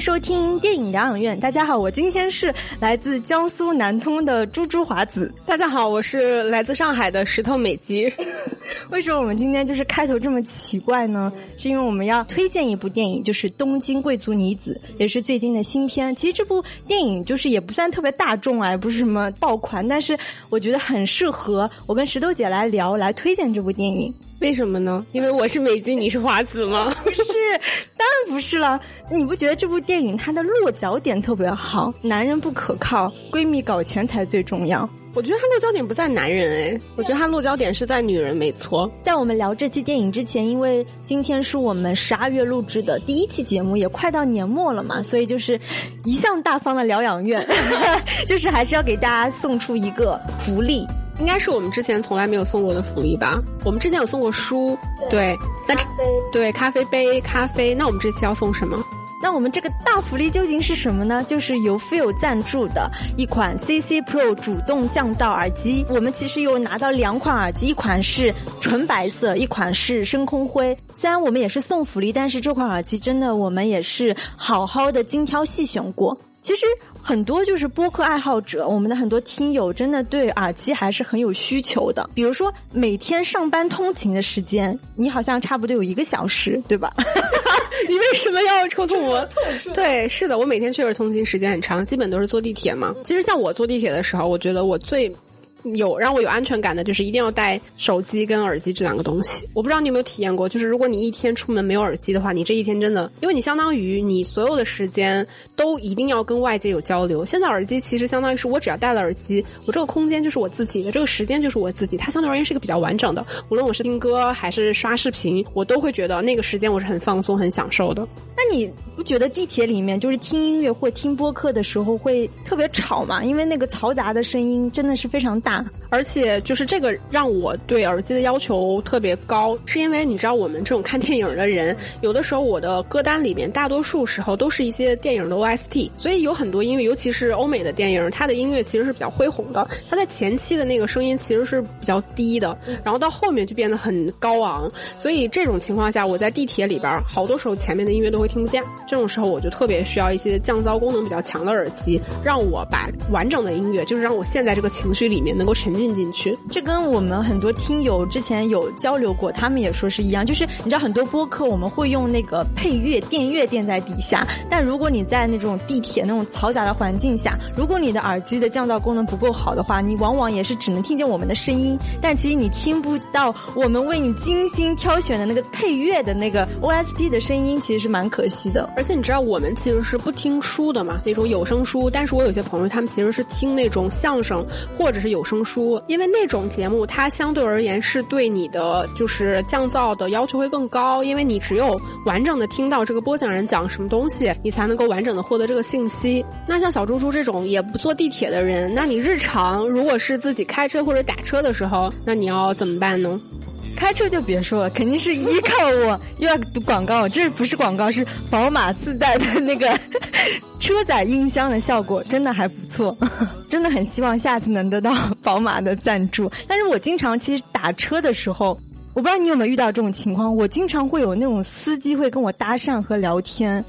收听电影疗养院。大家好，我今天是来自江苏南通的猪猪华子。大家好，我是来自上海的石头美姬。为什么我们今天就是开头这么奇怪呢？是因为我们要推荐一部电影，就是《东京贵族女子》，也是最近的新片。其实这部电影就是也不算特别大众啊，也不是什么爆款，但是我觉得很适合我跟石头姐来聊，来推荐这部电影。为什么呢？因为我是美金，你是华子吗？不是，当然不是了。你不觉得这部电影它的落脚点特别好？男人不可靠，闺蜜搞钱才最重要。我觉得它落脚点不在男人哎，我觉得它落脚点是在女人，没错。在我们聊这期电影之前，因为今天是我们十二月录制的第一期节目，也快到年末了嘛，所以就是一向大方的疗养院，就是还是要给大家送出一个福利。应该是我们之前从来没有送过的福利吧？我们之前有送过书，对，那对咖啡杯、咖啡。那我们这期要送什么？那我们这个大福利究竟是什么呢？就是由 Feel 赞助的一款 CC Pro 主动降噪耳机。我们其实有拿到两款耳机，一款是纯白色，一款是深空灰。虽然我们也是送福利，但是这款耳机真的我们也是好好的精挑细选过。其实很多就是播客爱好者，我们的很多听友真的对耳机还是很有需求的。比如说每天上班通勤的时间，你好像差不多有一个小时，对吧？你为什么要抽痛我？对，是的，我每天确实通勤时间很长，基本都是坐地铁嘛。其实像我坐地铁的时候，我觉得我最。有让我有安全感的，就是一定要带手机跟耳机这两个东西。我不知道你有没有体验过，就是如果你一天出门没有耳机的话，你这一天真的，因为你相当于你所有的时间都一定要跟外界有交流。现在耳机其实相当于是我只要戴了耳机，我这个空间就是我自己的，这个时间就是我自己，它相对而言是一个比较完整的。无论我是听歌还是刷视频，我都会觉得那个时间我是很放松、很享受的。你不觉得地铁里面就是听音乐或听播客的时候会特别吵吗？因为那个嘈杂的声音真的是非常大，而且就是这个让我对耳机的要求特别高，是因为你知道我们这种看电影的人，有的时候我的歌单里面大多数时候都是一些电影的 OST，所以有很多音乐，尤其是欧美的电影，它的音乐其实是比较恢宏的，它在前期的那个声音其实是比较低的，然后到后面就变得很高昂，所以这种情况下，我在地铁里边好多时候前面的音乐都会。听不见，这种时候我就特别需要一些降噪功能比较强的耳机，让我把完整的音乐，就是让我陷在这个情绪里面能够沉浸进去。这跟我们很多听友之前有交流过，他们也说是一样。就是你知道很多播客我们会用那个配乐电乐垫在底下，但如果你在那种地铁那种嘈杂的环境下，如果你的耳机的降噪功能不够好的话，你往往也是只能听见我们的声音，但其实你听不到我们为你精心挑选的那个配乐的那个 OST 的声音，其实是蛮可。可惜的，而且你知道我们其实是不听书的嘛，那种有声书。但是我有些朋友他们其实是听那种相声或者是有声书，因为那种节目它相对而言是对你的就是降噪的要求会更高，因为你只有完整的听到这个播讲人讲什么东西，你才能够完整的获得这个信息。那像小猪猪这种也不坐地铁的人，那你日常如果是自己开车或者打车的时候，那你要怎么办呢？开车就别说了，肯定是依靠我。又要读广告，这不是广告，是宝马自带的那个车载音箱的效果，真的还不错。真的很希望下次能得到宝马的赞助。但是我经常其实打车的时候，我不知道你有没有遇到这种情况，我经常会有那种司机会跟我搭讪和聊天。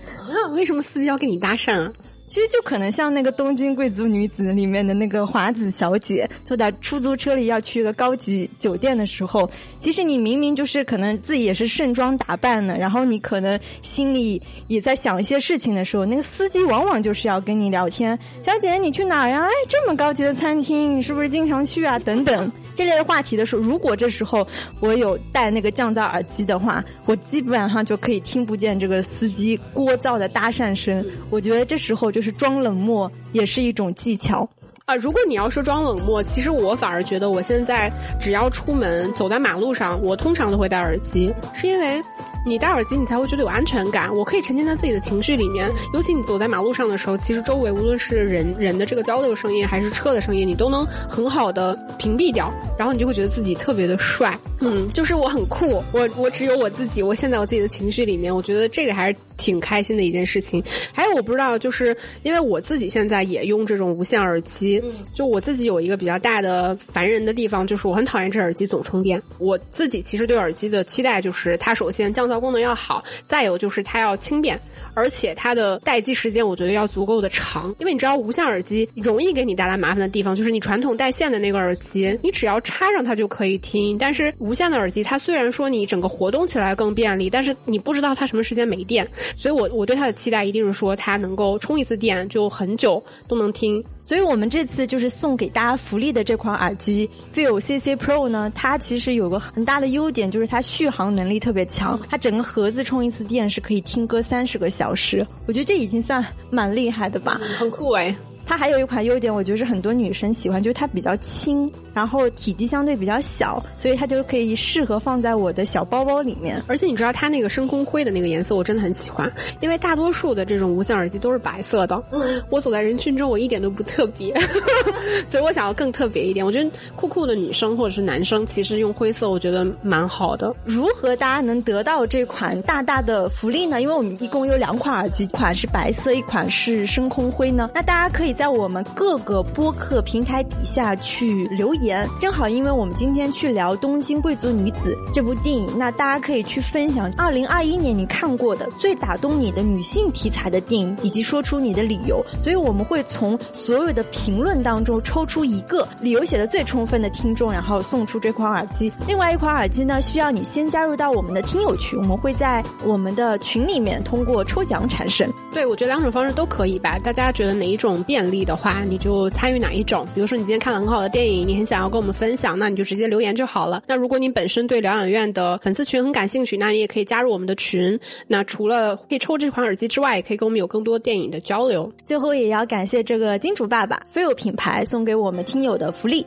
为什么司机要跟你搭讪啊？其实就可能像那个《东京贵族女子》里面的那个华子小姐，坐在出租车里要去一个高级酒店的时候，其实你明明就是可能自己也是盛装打扮的，然后你可能心里也在想一些事情的时候，那个司机往往就是要跟你聊天。小姐，你去哪儿呀？哎，这么高级的餐厅，你是不是经常去啊？等等这类的话题的时候，如果这时候我有戴那个降噪耳机的话，我基本上就可以听不见这个司机聒噪的搭讪声。我觉得这时候就。就是装冷漠也是一种技巧啊！如果你要说装冷漠，其实我反而觉得我现在只要出门走在马路上，我通常都会戴耳机，是因为。你戴耳机，你才会觉得有安全感。我可以沉浸在自己的情绪里面，尤其你走在马路上的时候，其实周围无论是人人的这个交流声音，还是车的声音，你都能很好的屏蔽掉，然后你就会觉得自己特别的帅。嗯，就是我很酷，我我只有我自己，我陷在我自己的情绪里面，我觉得这个还是。挺开心的一件事情。还有我不知道，就是因为我自己现在也用这种无线耳机，就我自己有一个比较大的烦人的地方，就是我很讨厌这耳机总充电。我自己其实对耳机的期待就是它首先降噪功能要好，再有就是它要轻便。而且它的待机时间，我觉得要足够的长，因为你知道无线耳机容易给你带来麻烦的地方，就是你传统带线的那个耳机，你只要插上它就可以听，但是无线的耳机，它虽然说你整个活动起来更便利，但是你不知道它什么时间没电，所以我我对它的期待一定是说它能够充一次电就很久都能听。所以我们这次就是送给大家福利的这款耳机 Feel CC Pro 呢，它其实有个很大的优点，就是它续航能力特别强，它整个盒子充一次电是可以听歌三十个小时，我觉得这已经算蛮厉害的吧，很酷哎。它还有一款优点，我觉得是很多女生喜欢，就是它比较轻，然后体积相对比较小，所以它就可以适合放在我的小包包里面。而且你知道它那个深空灰的那个颜色，我真的很喜欢，因为大多数的这种无线耳机都是白色的。嗯，我走在人群中，我一点都不特别，所以我想要更特别一点。我觉得酷酷的女生或者是男生，其实用灰色，我觉得蛮好的。如何大家能得到这款大大的福利呢？因为我们一共有两款耳机，一款是白色，一款是深空灰呢。那大家可以。在我们各个播客平台底下去留言，正好因为我们今天去聊《东京贵族女子》这部电影，那大家可以去分享二零二一年你看过的最打动你的女性题材的电影，以及说出你的理由。所以我们会从所有的评论当中抽出一个理由写的最充分的听众，然后送出这款耳机。另外一款耳机呢，需要你先加入到我们的听友群，我们会在我们的群里面通过抽奖产生。对，我觉得两种方式都可以吧。大家觉得哪一种便？力的话，你就参与哪一种？比如说，你今天看了很好的电影，你很想要跟我们分享，那你就直接留言就好了。那如果你本身对疗养院的粉丝群很感兴趣，那你也可以加入我们的群。那除了可以抽这款耳机之外，也可以跟我们有更多电影的交流。最后，也要感谢这个金主爸爸飞友品牌送给我们听友的福利。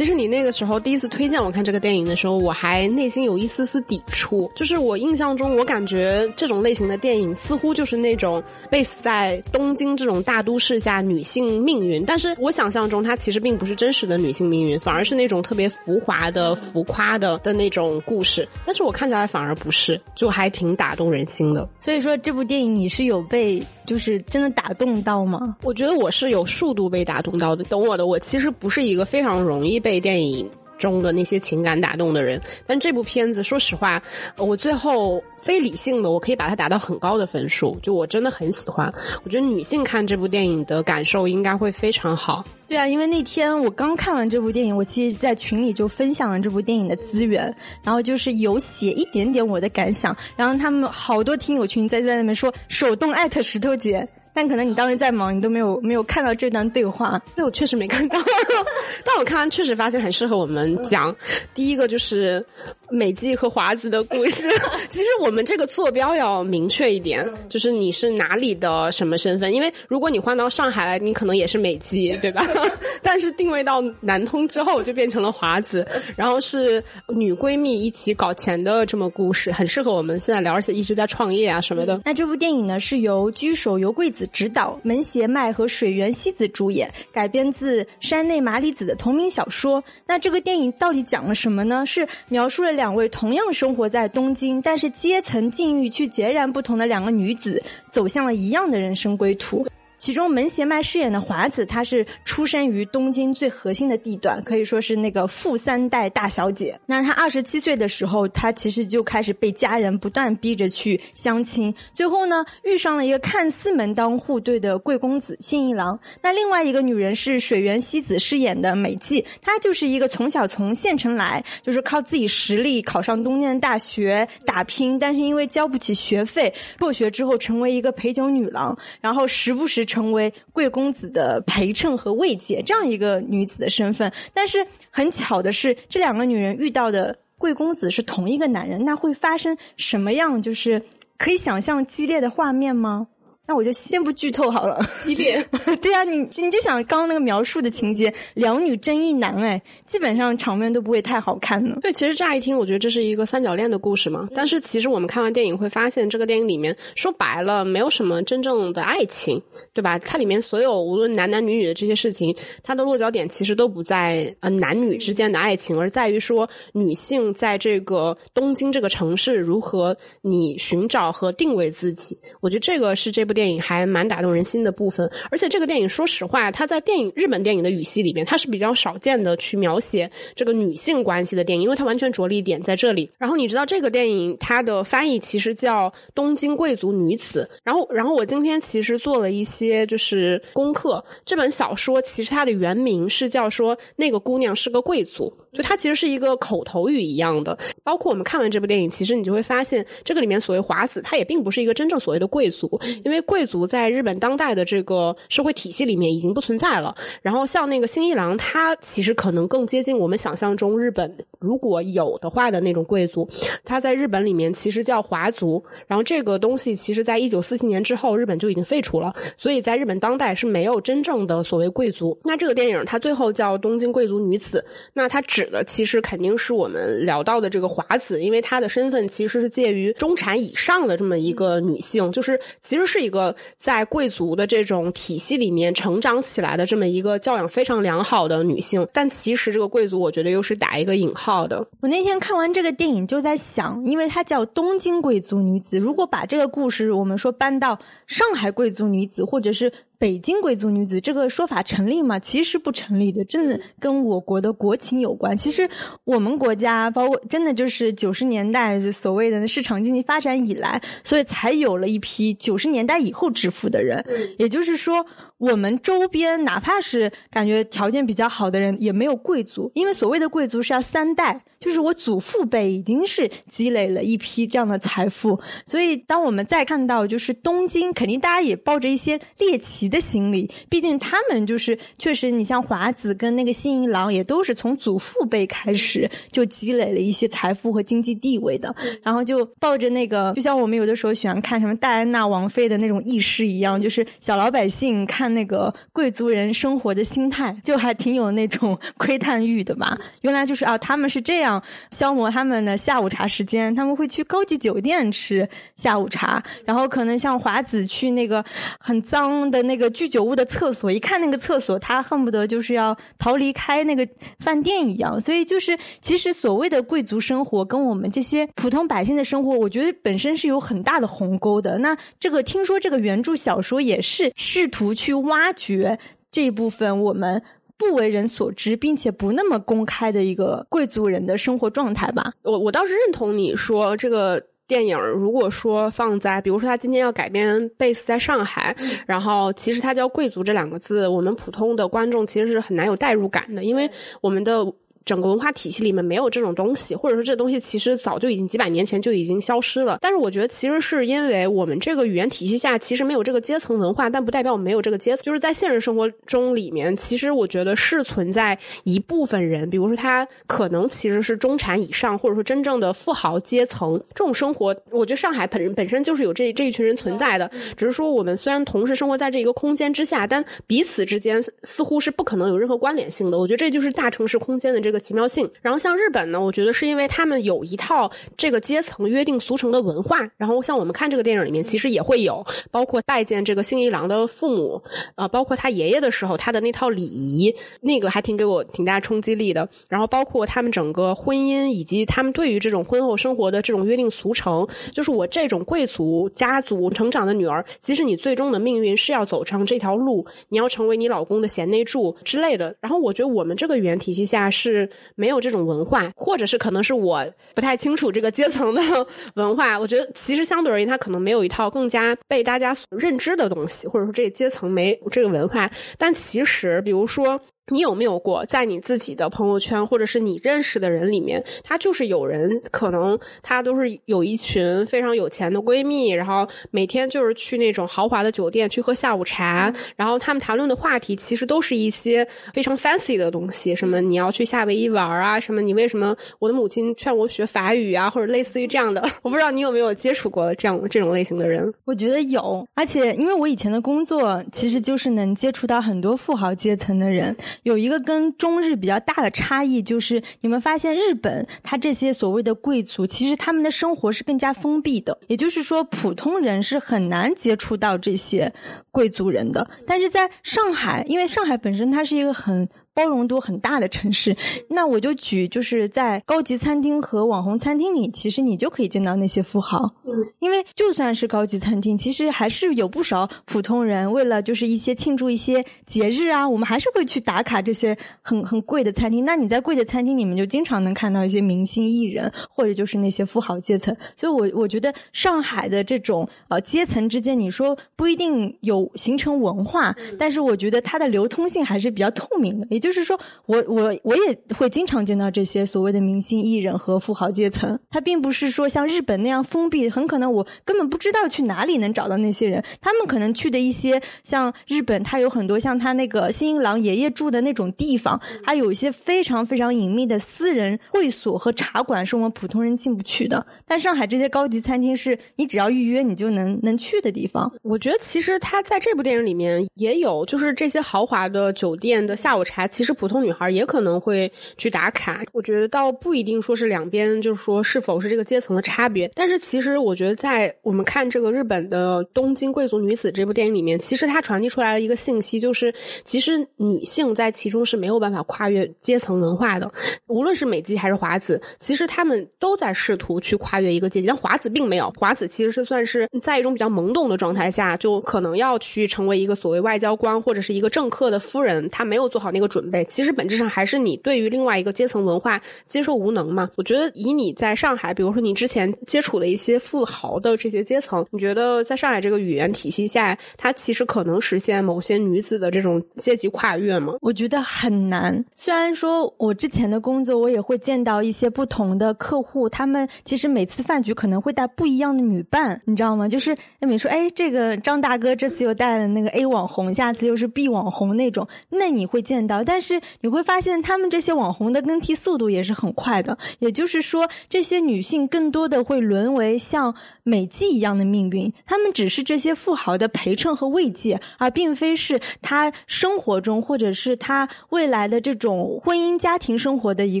其实你那个时候第一次推荐我看这个电影的时候，我还内心有一丝丝抵触。就是我印象中，我感觉这种类型的电影似乎就是那种 base 在东京这种大都市下女性命运。但是我想象中，它其实并不是真实的女性命运，反而是那种特别浮华的、浮夸的的那种故事。但是我看起来反而不是，就还挺打动人心的。所以说，这部电影你是有被就是真的打动到吗？我觉得我是有数度被打动到的。懂我的，我其实不是一个非常容易被。被电影中的那些情感打动的人，但这部片子，说实话，我最后非理性的，我可以把它打到很高的分数，就我真的很喜欢。我觉得女性看这部电影的感受应该会非常好。对啊，因为那天我刚看完这部电影，我其实在群里就分享了这部电影的资源，然后就是有写一点点我的感想，然后他们好多听友群在在那边说手动艾特石头姐。但可能你当时在忙，你都没有没有看到这段对话。对，我确实没看到。但我看完确实发现很适合我们讲。第一个就是美纪和华子的故事。其实我们这个坐标要明确一点，就是你是哪里的什么身份。因为如果你换到上海来，你可能也是美纪，对吧？但是定位到南通之后，就变成了华子。然后是女闺蜜一起搞钱的这么故事，很适合我们现在聊，而且一直在创业啊什么的。那这部电影呢，是由居首由贵子。执导门胁麦和水原希子主演，改编自山内麻里子的同名小说。那这个电影到底讲了什么呢？是描述了两位同样生活在东京，但是阶层境遇却截然不同的两个女子，走向了一样的人生归途。其中门胁麦饰演的华子，她是出生于东京最核心的地段，可以说是那个富三代大小姐。那她二十七岁的时候，她其实就开始被家人不断逼着去相亲，最后呢遇上了一个看似门当户对的贵公子信一郎。那另外一个女人是水原希子饰演的美纪，她就是一个从小从县城来，就是靠自己实力考上东京的大学打拼，但是因为交不起学费，辍学之后成为一个陪酒女郎，然后时不时成为贵公子的陪衬和慰藉这样一个女子的身份。但是很巧的是，这两个女人遇到的贵公子是同一个男人，那会发生什么样就是可以想象激烈的画面吗？那我就先不剧透好了。激烈，对啊，你你就想刚刚那个描述的情节，两女争一男，哎，基本上场面都不会太好看呢。对，其实乍一听，我觉得这是一个三角恋的故事嘛。但是其实我们看完电影会发现，这个电影里面说白了，没有什么真正的爱情，对吧？它里面所有无论男男女女的这些事情，它的落脚点其实都不在呃男女之间的爱情，而在于说女性在这个东京这个城市如何你寻找和定位自己。我觉得这个是这部电电影还蛮打动人心的部分。而且这个电影，说实话，它在电影日本电影的语系里面，它是比较少见的去描写这个女性关系的电影，因为它完全着力点在这里。然后你知道这个电影它的翻译其实叫《东京贵族女子》。然后，然后我今天其实做了一些就是功课，这本小说其实它的原名是叫说那个姑娘是个贵族。就它其实是一个口头语一样的，包括我们看完这部电影，其实你就会发现，这个里面所谓华子，她也并不是一个真正所谓的贵族，因为贵族在日本当代的这个社会体系里面已经不存在了。然后像那个新一郎，他其实可能更接近我们想象中日本如果有的话的那种贵族，他在日本里面其实叫华族。然后这个东西其实在一九四七年之后，日本就已经废除了，所以在日本当代是没有真正的所谓贵族。那这个电影它最后叫《东京贵族女子》，那它指的其实肯定是我们聊到的这个华子，因为她的身份其实是介于中产以上的这么一个女性，就是其实是一个在贵族的这种体系里面成长起来的这么一个教养非常良好的女性。但其实这个贵族，我觉得又是打一个引号的。我那天看完这个电影就在想，因为它叫东京贵族女子，如果把这个故事我们说搬到上海贵族女子，或者是北京贵族女子，这个说法成立吗？其实不成立的，真的跟我国的国情有关。其实我们国家，包括真的就是九十年代所谓的市场经济发展以来，所以才有了一批九十年代以后致富的人。也就是说，我们周边哪怕是感觉条件比较好的人，也没有贵族，因为所谓的贵族是要三代。就是我祖父辈已经是积累了一批这样的财富，所以当我们再看到就是东京，肯定大家也抱着一些猎奇的心理，毕竟他们就是确实，你像华子跟那个新一郎也都是从祖父辈开始就积累了一些财富和经济地位的，然后就抱着那个，就像我们有的时候喜欢看什么戴安娜王妃的那种轶事一样，就是小老百姓看那个贵族人生活的心态，就还挺有那种窥探欲的吧。原来就是啊，他们是这样。消磨他们的下午茶时间，他们会去高级酒店吃下午茶，然后可能像华子去那个很脏的那个居酒屋的厕所，一看那个厕所，他恨不得就是要逃离开那个饭店一样。所以就是，其实所谓的贵族生活跟我们这些普通百姓的生活，我觉得本身是有很大的鸿沟的。那这个听说这个原著小说也是试图去挖掘这一部分我们。不为人所知，并且不那么公开的一个贵族人的生活状态吧。我我倒是认同你说，这个电影如果说放在，比如说他今天要改编贝斯在上海，然后其实他叫贵族这两个字，我们普通的观众其实是很难有代入感的，因为我们的。整个文化体系里面没有这种东西，或者说这东西其实早就已经几百年前就已经消失了。但是我觉得其实是因为我们这个语言体系下其实没有这个阶层文化，但不代表我们没有这个阶层。就是在现实生活中里面，其实我觉得是存在一部分人，比如说他可能其实是中产以上，或者说真正的富豪阶层这种生活。我觉得上海本本身就是有这这一群人存在的，只是说我们虽然同时生活在这一个空间之下，但彼此之间似乎是不可能有任何关联性的。我觉得这就是大城市空间的这个。奇妙性。然后像日本呢，我觉得是因为他们有一套这个阶层约定俗成的文化。然后像我们看这个电影里面，其实也会有，包括拜见这个幸一郎的父母，啊，包括他爷爷的时候，他的那套礼仪，那个还挺给我挺大冲击力的。然后包括他们整个婚姻，以及他们对于这种婚后生活的这种约定俗成，就是我这种贵族家族成长的女儿，其实你最终的命运是要走上这条路，你要成为你老公的贤内助之类的。然后我觉得我们这个语言体系下是没有这种文化，或者是可能是我不太清楚这个阶层的 文化。我觉得其实相对而言，他可能没有一套更加被大家所认知的东西，或者说这个阶层没这个文化。但其实，比如说。你有没有过在你自己的朋友圈，或者是你认识的人里面，他就是有人可能他都是有一群非常有钱的闺蜜，然后每天就是去那种豪华的酒店去喝下午茶，然后他们谈论的话题其实都是一些非常 fancy 的东西，什么你要去夏威夷玩啊，什么你为什么我的母亲劝我学法语啊，或者类似于这样的，我不知道你有没有接触过这样这种类型的人？我觉得有，而且因为我以前的工作其实就是能接触到很多富豪阶层的人。有一个跟中日比较大的差异，就是你们发现日本，它这些所谓的贵族，其实他们的生活是更加封闭的，也就是说，普通人是很难接触到这些贵族人的。但是在上海，因为上海本身它是一个很。包容度很大的城市，那我就举就是在高级餐厅和网红餐厅里，其实你就可以见到那些富豪。嗯，因为就算是高级餐厅，其实还是有不少普通人为了就是一些庆祝一些节日啊，我们还是会去打卡这些很很贵的餐厅。那你在贵的餐厅里面就经常能看到一些明星艺人，或者就是那些富豪阶层。所以，我我觉得上海的这种呃阶层之间，你说不一定有形成文化，但是我觉得它的流通性还是比较透明的。就是说，我我我也会经常见到这些所谓的明星艺人和富豪阶层，他并不是说像日本那样封闭，很可能我根本不知道去哪里能找到那些人。他们可能去的一些像日本，他有很多像他那个新一郎爷爷住的那种地方，还有一些非常非常隐秘的私人会所和茶馆，是我们普通人进不去的。但上海这些高级餐厅，是你只要预约你就能能去的地方。我觉得其实他在这部电影里面也有，就是这些豪华的酒店的下午茶。其实普通女孩也可能会去打卡，我觉得倒不一定说是两边就是说是否是这个阶层的差别。但是其实我觉得在我们看这个日本的《东京贵族女子》这部电影里面，其实它传递出来了一个信息，就是其实女性在其中是没有办法跨越阶层文化的。无论是美纪还是华子，其实他们都在试图去跨越一个阶级，但华子并没有。华子其实是算是在一种比较懵懂的状态下，就可能要去成为一个所谓外交官或者是一个政客的夫人，她没有做好那个准。准备，其实本质上还是你对于另外一个阶层文化接受无能嘛？我觉得以你在上海，比如说你之前接触的一些富豪的这些阶层，你觉得在上海这个语言体系下，它其实可能实现某些女子的这种阶级跨越吗？我觉得很难。虽然说我之前的工作，我也会见到一些不同的客户，他们其实每次饭局可能会带不一样的女伴，你知道吗？就是比如说，哎，这个张大哥这次又带了那个 A 网红，下次又是 B 网红那种，那你会见到。但是你会发现，他们这些网红的更替速度也是很快的。也就是说，这些女性更多的会沦为像美纪一样的命运。她们只是这些富豪的陪衬和慰藉，而并非是她生活中或者是她未来的这种婚姻家庭生活的一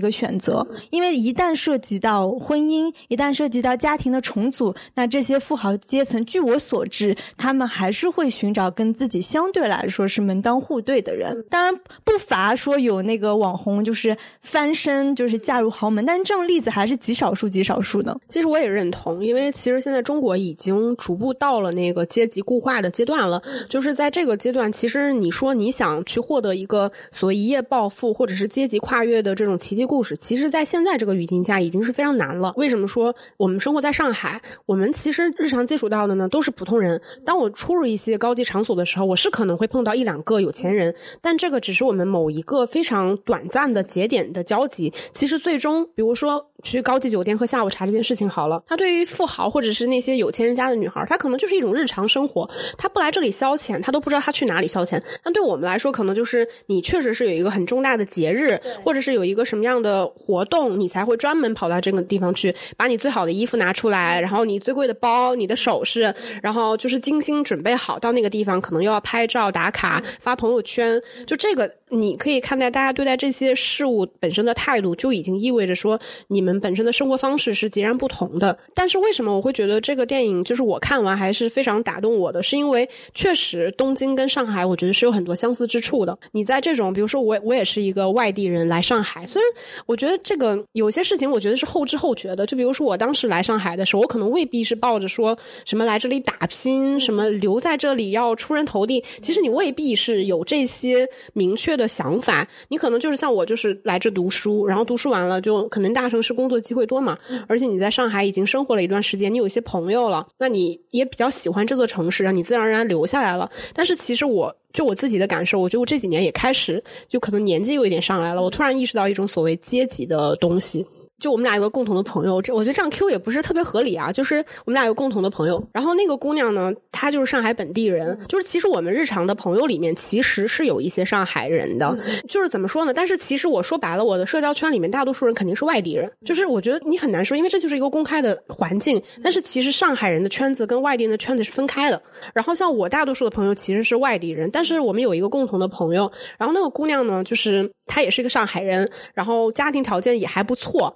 个选择。因为一旦涉及到婚姻，一旦涉及到家庭的重组，那这些富豪阶层，据我所知，他们还是会寻找跟自己相对来说是门当户对的人。当然，不乏说。有那个网红就是翻身，就是嫁入豪门，但是这种例子还是极少数、极少数的。其实我也认同，因为其实现在中国已经逐步到了那个阶级固化的阶段了。就是在这个阶段，其实你说你想去获得一个所谓一夜暴富或者是阶级跨越的这种奇迹故事，其实，在现在这个语境下已经是非常难了。为什么说我们生活在上海？我们其实日常接触到的呢都是普通人。当我出入一些高级场所的时候，我是可能会碰到一两个有钱人，但这个只是我们某一个。非常短暂的节点的交集，其实最终，比如说去高级酒店喝下午茶这件事情好了，他对于富豪或者是那些有钱人家的女孩，她可能就是一种日常生活，她不来这里消遣，她都不知道她去哪里消遣。那对我们来说，可能就是你确实是有一个很重大的节日，或者是有一个什么样的活动，你才会专门跑到这个地方去，把你最好的衣服拿出来，然后你最贵的包、你的首饰，然后就是精心准备好到那个地方，可能又要拍照打卡、发朋友圈，就这个。你可以看待大家对待这些事物本身的态度，就已经意味着说你们本身的生活方式是截然不同的。但是为什么我会觉得这个电影就是我看完还是非常打动我的？是因为确实东京跟上海，我觉得是有很多相似之处的。你在这种，比如说我我也是一个外地人来上海，虽然我觉得这个有些事情我觉得是后知后觉的。就比如说我当时来上海的时候，我可能未必是抱着说什么来这里打拼，什么留在这里要出人头地。其实你未必是有这些明确。的想法，你可能就是像我，就是来这读书，然后读书完了就可能大城市工作机会多嘛，而且你在上海已经生活了一段时间，你有一些朋友了，那你也比较喜欢这座城市，让你自然而然留下来了。但是其实我就我自己的感受，我觉得我这几年也开始就可能年纪有一点上来了，我突然意识到一种所谓阶级的东西。就我们俩有个共同的朋友，这我觉得这样 Q 也不是特别合理啊。就是我们俩有共同的朋友，然后那个姑娘呢，她就是上海本地人。就是其实我们日常的朋友里面，其实是有一些上海人的。就是怎么说呢？但是其实我说白了，我的社交圈里面大多数人肯定是外地人。就是我觉得你很难说，因为这就是一个公开的环境。但是其实上海人的圈子跟外地人的圈子是分开的。然后像我大多数的朋友其实是外地人，但是我们有一个共同的朋友。然后那个姑娘呢，就是她也是一个上海人，然后家庭条件也还不错。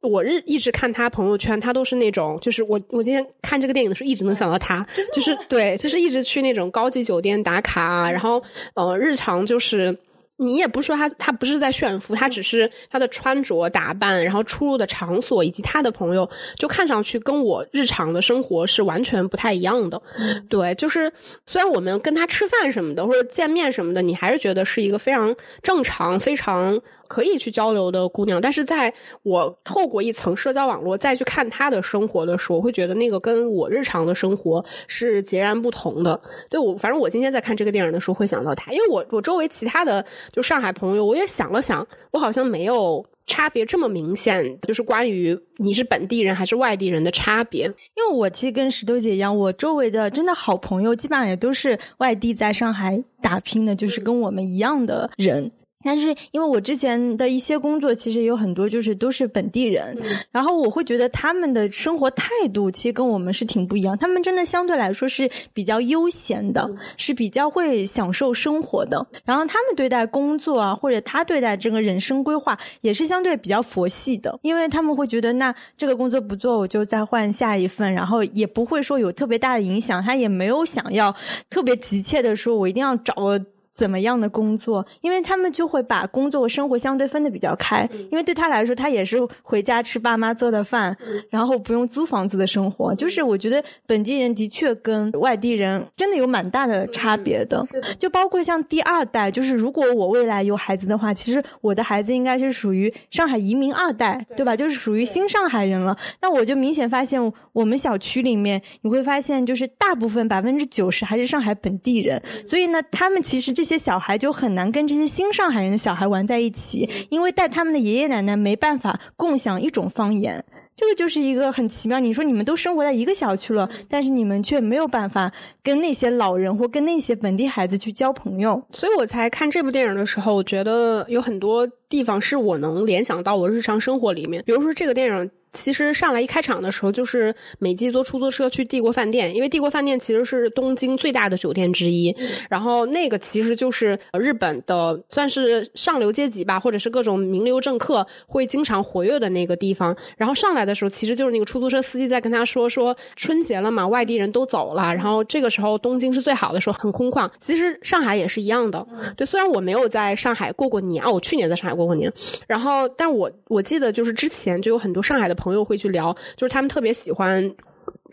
我日一直看他朋友圈，他都是那种，就是我我今天看这个电影的时候，一直能想到他，就是对，就是一直去那种高级酒店打卡，然后呃，日常就是。你也不是说他，他不是在炫富，他只是他的穿着打扮，然后出入的场所以及他的朋友，就看上去跟我日常的生活是完全不太一样的。对，就是虽然我们跟他吃饭什么的，或者见面什么的，你还是觉得是一个非常正常、非常可以去交流的姑娘。但是在我透过一层社交网络再去看她的生活的时候，我会觉得那个跟我日常的生活是截然不同的。对我，反正我今天在看这个电影的时候会想到她，因为我我周围其他的。就上海朋友，我也想了想，我好像没有差别这么明显，就是关于你是本地人还是外地人的差别。因为我其实跟石头姐一样，我周围的真的好朋友基本上也都是外地在上海打拼的，就是跟我们一样的人。但是因为我之前的一些工作，其实有很多就是都是本地人，然后我会觉得他们的生活态度其实跟我们是挺不一样。他们真的相对来说是比较悠闲的，是比较会享受生活的。然后他们对待工作啊，或者他对待这个人生规划，也是相对比较佛系的，因为他们会觉得那这个工作不做，我就再换下一份，然后也不会说有特别大的影响。他也没有想要特别急切的说，我一定要找个。怎么样的工作？因为他们就会把工作和生活相对分的比较开。因为对他来说，他也是回家吃爸妈做的饭，然后不用租房子的生活。就是我觉得本地人的确跟外地人真的有蛮大的差别的。就包括像第二代，就是如果我未来有孩子的话，其实我的孩子应该是属于上海移民二代，对吧？就是属于新上海人了。那我就明显发现，我们小区里面你会发现，就是大部分百分之九十还是上海本地人。所以呢，他们其实这。这些小孩就很难跟这些新上海人的小孩玩在一起，因为带他们的爷爷奶奶没办法共享一种方言，这个就是一个很奇妙。你说你们都生活在一个小区了，但是你们却没有办法跟那些老人或跟那些本地孩子去交朋友，所以我才看这部电影的时候，我觉得有很多地方是我能联想到我日常生活里面，比如说这个电影。其实上来一开场的时候，就是美纪坐出租车去帝国饭店，因为帝国饭店其实是东京最大的酒店之一。然后那个其实就是日本的算是上流阶级吧，或者是各种名流政客会经常活跃的那个地方。然后上来的时候，其实就是那个出租车司机在跟他说说春节了嘛，外地人都走了，然后这个时候东京是最好的时候，很空旷。其实上海也是一样的。对，虽然我没有在上海过过年啊，我去年在上海过过年。然后，但我我记得就是之前就有很多上海的。朋友会去聊，就是他们特别喜欢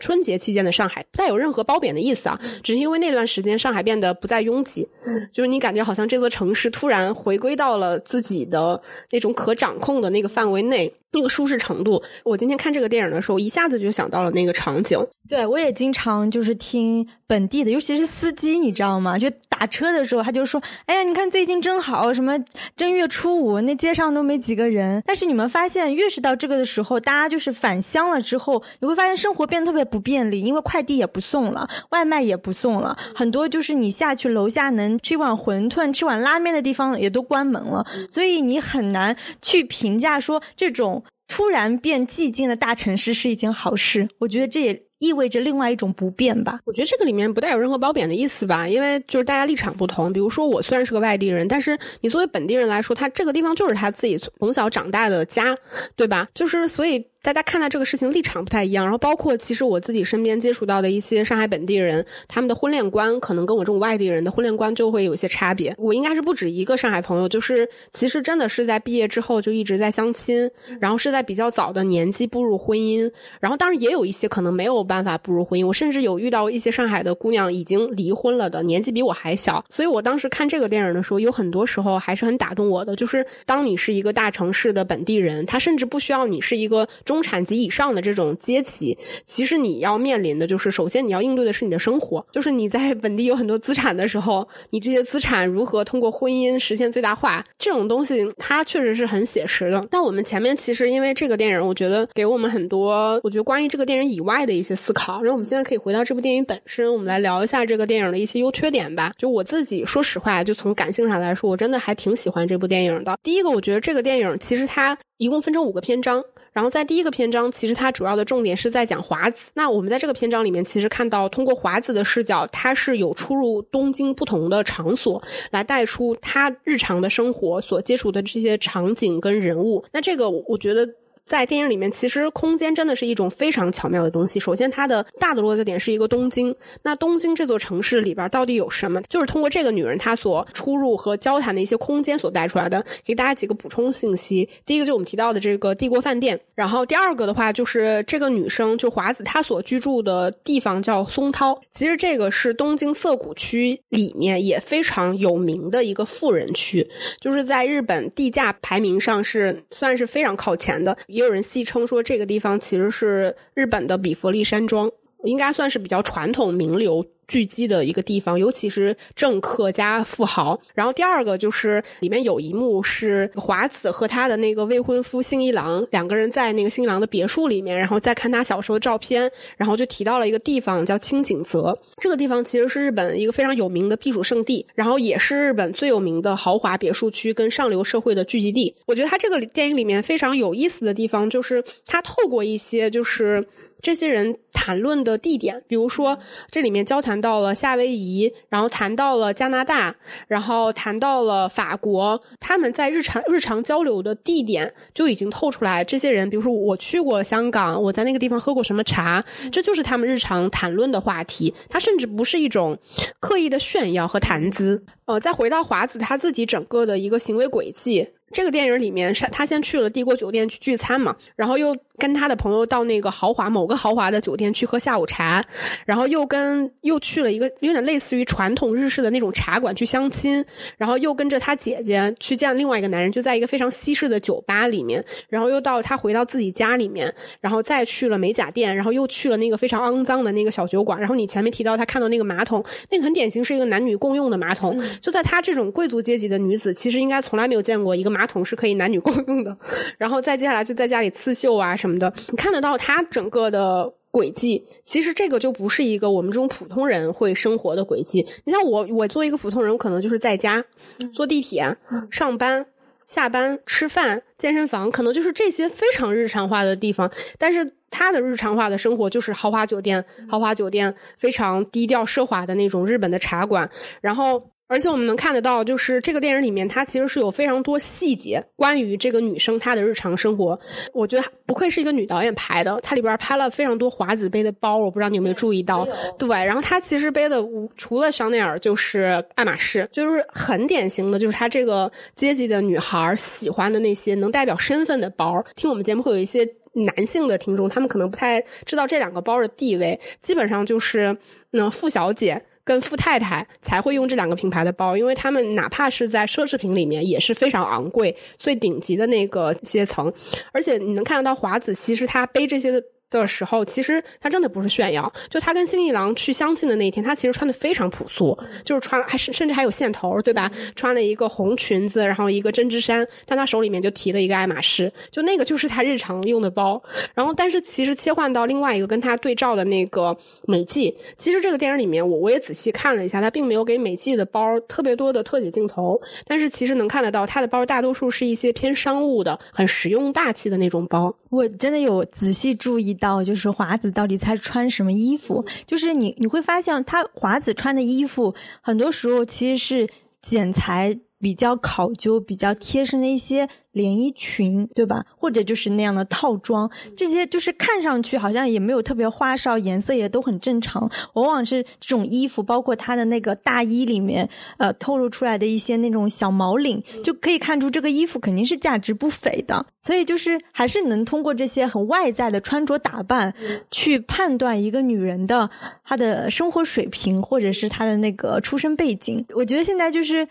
春节期间的上海，不带有任何褒贬的意思啊，只是因为那段时间上海变得不再拥挤，就是你感觉好像这座城市突然回归到了自己的那种可掌控的那个范围内。那个舒适程度，我今天看这个电影的时候，一下子就想到了那个场景。对，我也经常就是听本地的，尤其是司机，你知道吗？就打车的时候，他就说：“哎呀，你看最近真好，什么正月初五那街上都没几个人。”但是你们发现，越是到这个的时候，大家就是返乡了之后，你会发现生活变得特别不便利，因为快递也不送了，外卖也不送了，很多就是你下去楼下能吃一碗馄饨、吃碗拉面的地方也都关门了，所以你很难去评价说这种突然变寂静的大城市是一件好事。我觉得这也。意味着另外一种不变吧？我觉得这个里面不带有任何褒贬的意思吧，因为就是大家立场不同。比如说，我虽然是个外地人，但是你作为本地人来说，他这个地方就是他自己从小长大的家，对吧？就是所以。大家看待这个事情立场不太一样，然后包括其实我自己身边接触到的一些上海本地人，他们的婚恋观可能跟我这种外地人的婚恋观就会有一些差别。我应该是不止一个上海朋友，就是其实真的是在毕业之后就一直在相亲，然后是在比较早的年纪步入婚姻，然后当然也有一些可能没有办法步入婚姻。我甚至有遇到一些上海的姑娘已经离婚了的，年纪比我还小。所以我当时看这个电影的时候，有很多时候还是很打动我的，就是当你是一个大城市的本地人，他甚至不需要你是一个。中产级以上的这种阶级，其实你要面临的就是，首先你要应对的是你的生活，就是你在 本地有很多资产的时候，你这些资产如何通过婚姻实现最大化，这种东西它确实是很写实的。但我们前面其实因为这个电影，我觉得给我们很多，我觉得关于这个电影以外的一些思考。然后我们现在可以回到这部电影本身，我们来聊一下这个电影的一些优缺点吧。就我自己说实话，就从感性上来说，我真的还挺喜欢这部电影的。第一个，我觉得这个电影其实它一共分成五个篇章。然后在第一个篇章，其实它主要的重点是在讲华子。那我们在这个篇章里面，其实看到通过华子的视角，他是有出入东京不同的场所，来带出他日常的生活所接触的这些场景跟人物。那这个我觉得。在电影里面，其实空间真的是一种非常巧妙的东西。首先，它的大的落脚点是一个东京。那东京这座城市里边到底有什么？就是通过这个女人她所出入和交谈的一些空间所带出来的。给大家几个补充信息：第一个就我们提到的这个帝国饭店，然后第二个的话就是这个女生就华子她所居住的地方叫松涛。其实这个是东京涩谷区里面也非常有名的一个富人区，就是在日本地价排名上是算是非常靠前的。也有人戏称说，这个地方其实是日本的比佛利山庄，应该算是比较传统名流。聚集的一个地方，尤其是政客加富豪。然后第二个就是里面有一幕是华子和他的那个未婚夫新一郎两个人在那个新郎的别墅里面，然后再看他小时候的照片，然后就提到了一个地方叫清景泽。这个地方其实是日本一个非常有名的避暑胜地，然后也是日本最有名的豪华别墅区跟上流社会的聚集地。我觉得他这个电影里面非常有意思的地方，就是他透过一些就是。这些人谈论的地点，比如说这里面交谈到了夏威夷，然后谈到了加拿大，然后谈到了法国，他们在日常日常交流的地点就已经透出来。这些人，比如说我去过香港，我在那个地方喝过什么茶，这就是他们日常谈论的话题。他甚至不是一种刻意的炫耀和谈资。呃，再回到华子他自己整个的一个行为轨迹。这个电影里面是他先去了帝国酒店去聚餐嘛，然后又跟他的朋友到那个豪华某个豪华的酒店去喝下午茶，然后又跟又去了一个有点类似于传统日式的那种茶馆去相亲，然后又跟着他姐姐去见另外一个男人，就在一个非常西式的酒吧里面，然后又到他回到自己家里面，然后再去了美甲店，然后又去了那个非常肮脏的那个小酒馆，然后你前面提到他看到那个马桶，那个很典型是一个男女共用的马桶，就在他这种贵族阶级的女子，其实应该从来没有见过一个马。马桶是可以男女共用的，然后再接下来就在家里刺绣啊什么的，你看得到他整个的轨迹。其实这个就不是一个我们这种普通人会生活的轨迹。你像我，我作为一个普通人，可能就是在家坐地铁、上班、下班、吃饭、健身房，可能就是这些非常日常化的地方。但是他的日常化的生活就是豪华酒店、豪华酒店非常低调奢华的那种日本的茶馆，然后。而且我们能看得到，就是这个电影里面，它其实是有非常多细节关于这个女生她的日常生活。我觉得不愧是一个女导演拍的，它里边拍了非常多华子背的包，我不知道你有没有注意到。对，然后她其实背的除了香奈儿就是爱马仕，就是很典型的，就是她这个阶级的女孩喜欢的那些能代表身份的包。听我们节目会有一些男性的听众，他们可能不太知道这两个包的地位，基本上就是那富小姐。跟富太太才会用这两个品牌的包，因为他们哪怕是在奢侈品里面也是非常昂贵、最顶级的那个阶层。而且你能看得到华子，其实他背这些的时候，其实他真的不是炫耀。就他跟新一郎去相亲的那一天，他其实穿的非常朴素，就是穿还甚甚至还有线头，对吧？穿了一个红裙子，然后一个针织衫，但他手里面就提了一个爱马仕，就那个就是他日常用的包。然后，但是其实切换到另外一个跟他对照的那个美纪，其实这个电影里面我我也仔细看了一下，他并没有给美纪的包特别多的特写镜头，但是其实能看得到他的包大多数是一些偏商务的、很实用大气的那种包。我真的有仔细注意到，就是华子到底在穿什么衣服。就是你你会发现，他华子穿的衣服，很多时候其实是剪裁比较考究、比较贴身的一些。连衣裙，对吧？或者就是那样的套装，这些就是看上去好像也没有特别花哨，颜色也都很正常。往往是这种衣服，包括它的那个大衣里面，呃，透露出来的一些那种小毛领，就可以看出这个衣服肯定是价值不菲的。所以就是还是能通过这些很外在的穿着打扮，去判断一个女人的她的生活水平，或者是她的那个出身背景。我觉得现在就是。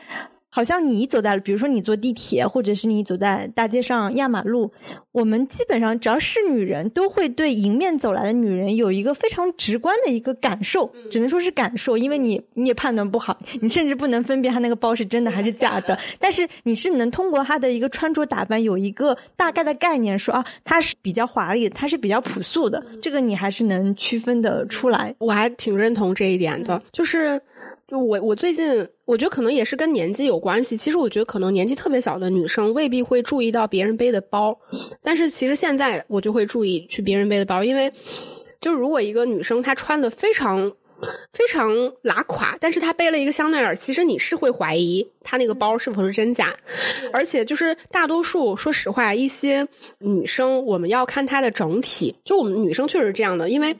好像你走在，比如说你坐地铁，或者是你走在大街上压马路，我们基本上只要是女人，都会对迎面走来的女人有一个非常直观的一个感受，只能说是感受，因为你你也判断不好，你甚至不能分辨她那个包是真的还是假的，但是你是能通过她的一个穿着打扮有一个大概的概念，说啊，她是比较华丽的，她是比较朴素的，这个你还是能区分的出来。我还挺认同这一点的，就是。就我，我最近我觉得可能也是跟年纪有关系。其实我觉得可能年纪特别小的女生未必会注意到别人背的包，但是其实现在我就会注意去别人背的包，因为就是如果一个女生她穿的非常非常拉垮，但是她背了一个香奈儿，其实你是会怀疑她那个包是否是真假。而且就是大多数，说实话，一些女生我们要看她的整体，就我们女生确实是这样的，因为。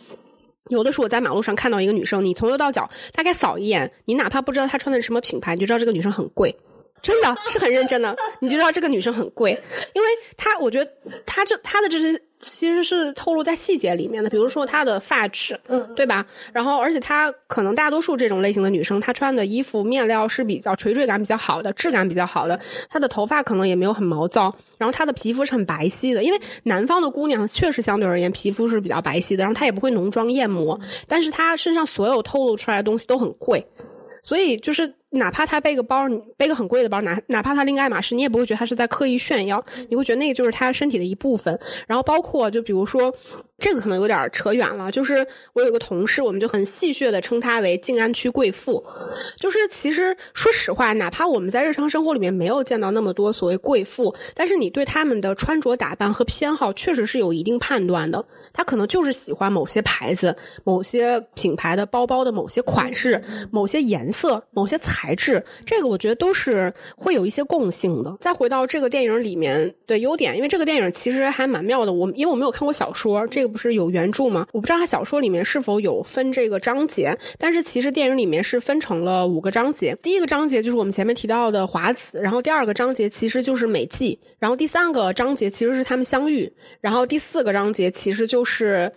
有的时候我在马路上看到一个女生，你从头到脚大概扫一眼，你哪怕不知道她穿的是什么品牌，你就知道这个女生很贵，真的是很认真的，你就知道这个女生很贵，因为她，我觉得她这她的这些。其实是透露在细节里面的，比如说她的发质，嗯，对吧？然后，而且她可能大多数这种类型的女生，她穿的衣服面料是比较垂坠感比较好的，质感比较好的。她的头发可能也没有很毛躁，然后她的皮肤是很白皙的，因为南方的姑娘确实相对而言皮肤是比较白皙的，然后她也不会浓妆艳抹，但是她身上所有透露出来的东西都很贵，所以就是。哪怕他背个包，你背个很贵的包，哪哪怕他拎个爱马仕，你也不会觉得他是在刻意炫耀，你会觉得那个就是他身体的一部分。然后包括就比如说，这个可能有点扯远了。就是我有个同事，我们就很戏谑的称她为静安区贵妇。就是其实说实话，哪怕我们在日常生活里面没有见到那么多所谓贵妇，但是你对他们的穿着打扮和偏好确实是有一定判断的。他可能就是喜欢某些牌子、某些品牌的包包的某些款式、某些颜色、某些彩。材质，这个我觉得都是会有一些共性的。再回到这个电影里面的优点，因为这个电影其实还蛮妙的。我因为我没有看过小说，这个不是有原著吗？我不知道它小说里面是否有分这个章节，但是其实电影里面是分成了五个章节。第一个章节就是我们前面提到的华子，然后第二个章节其实就是美纪，然后第三个章节其实是他们相遇，然后第四个章节其实就是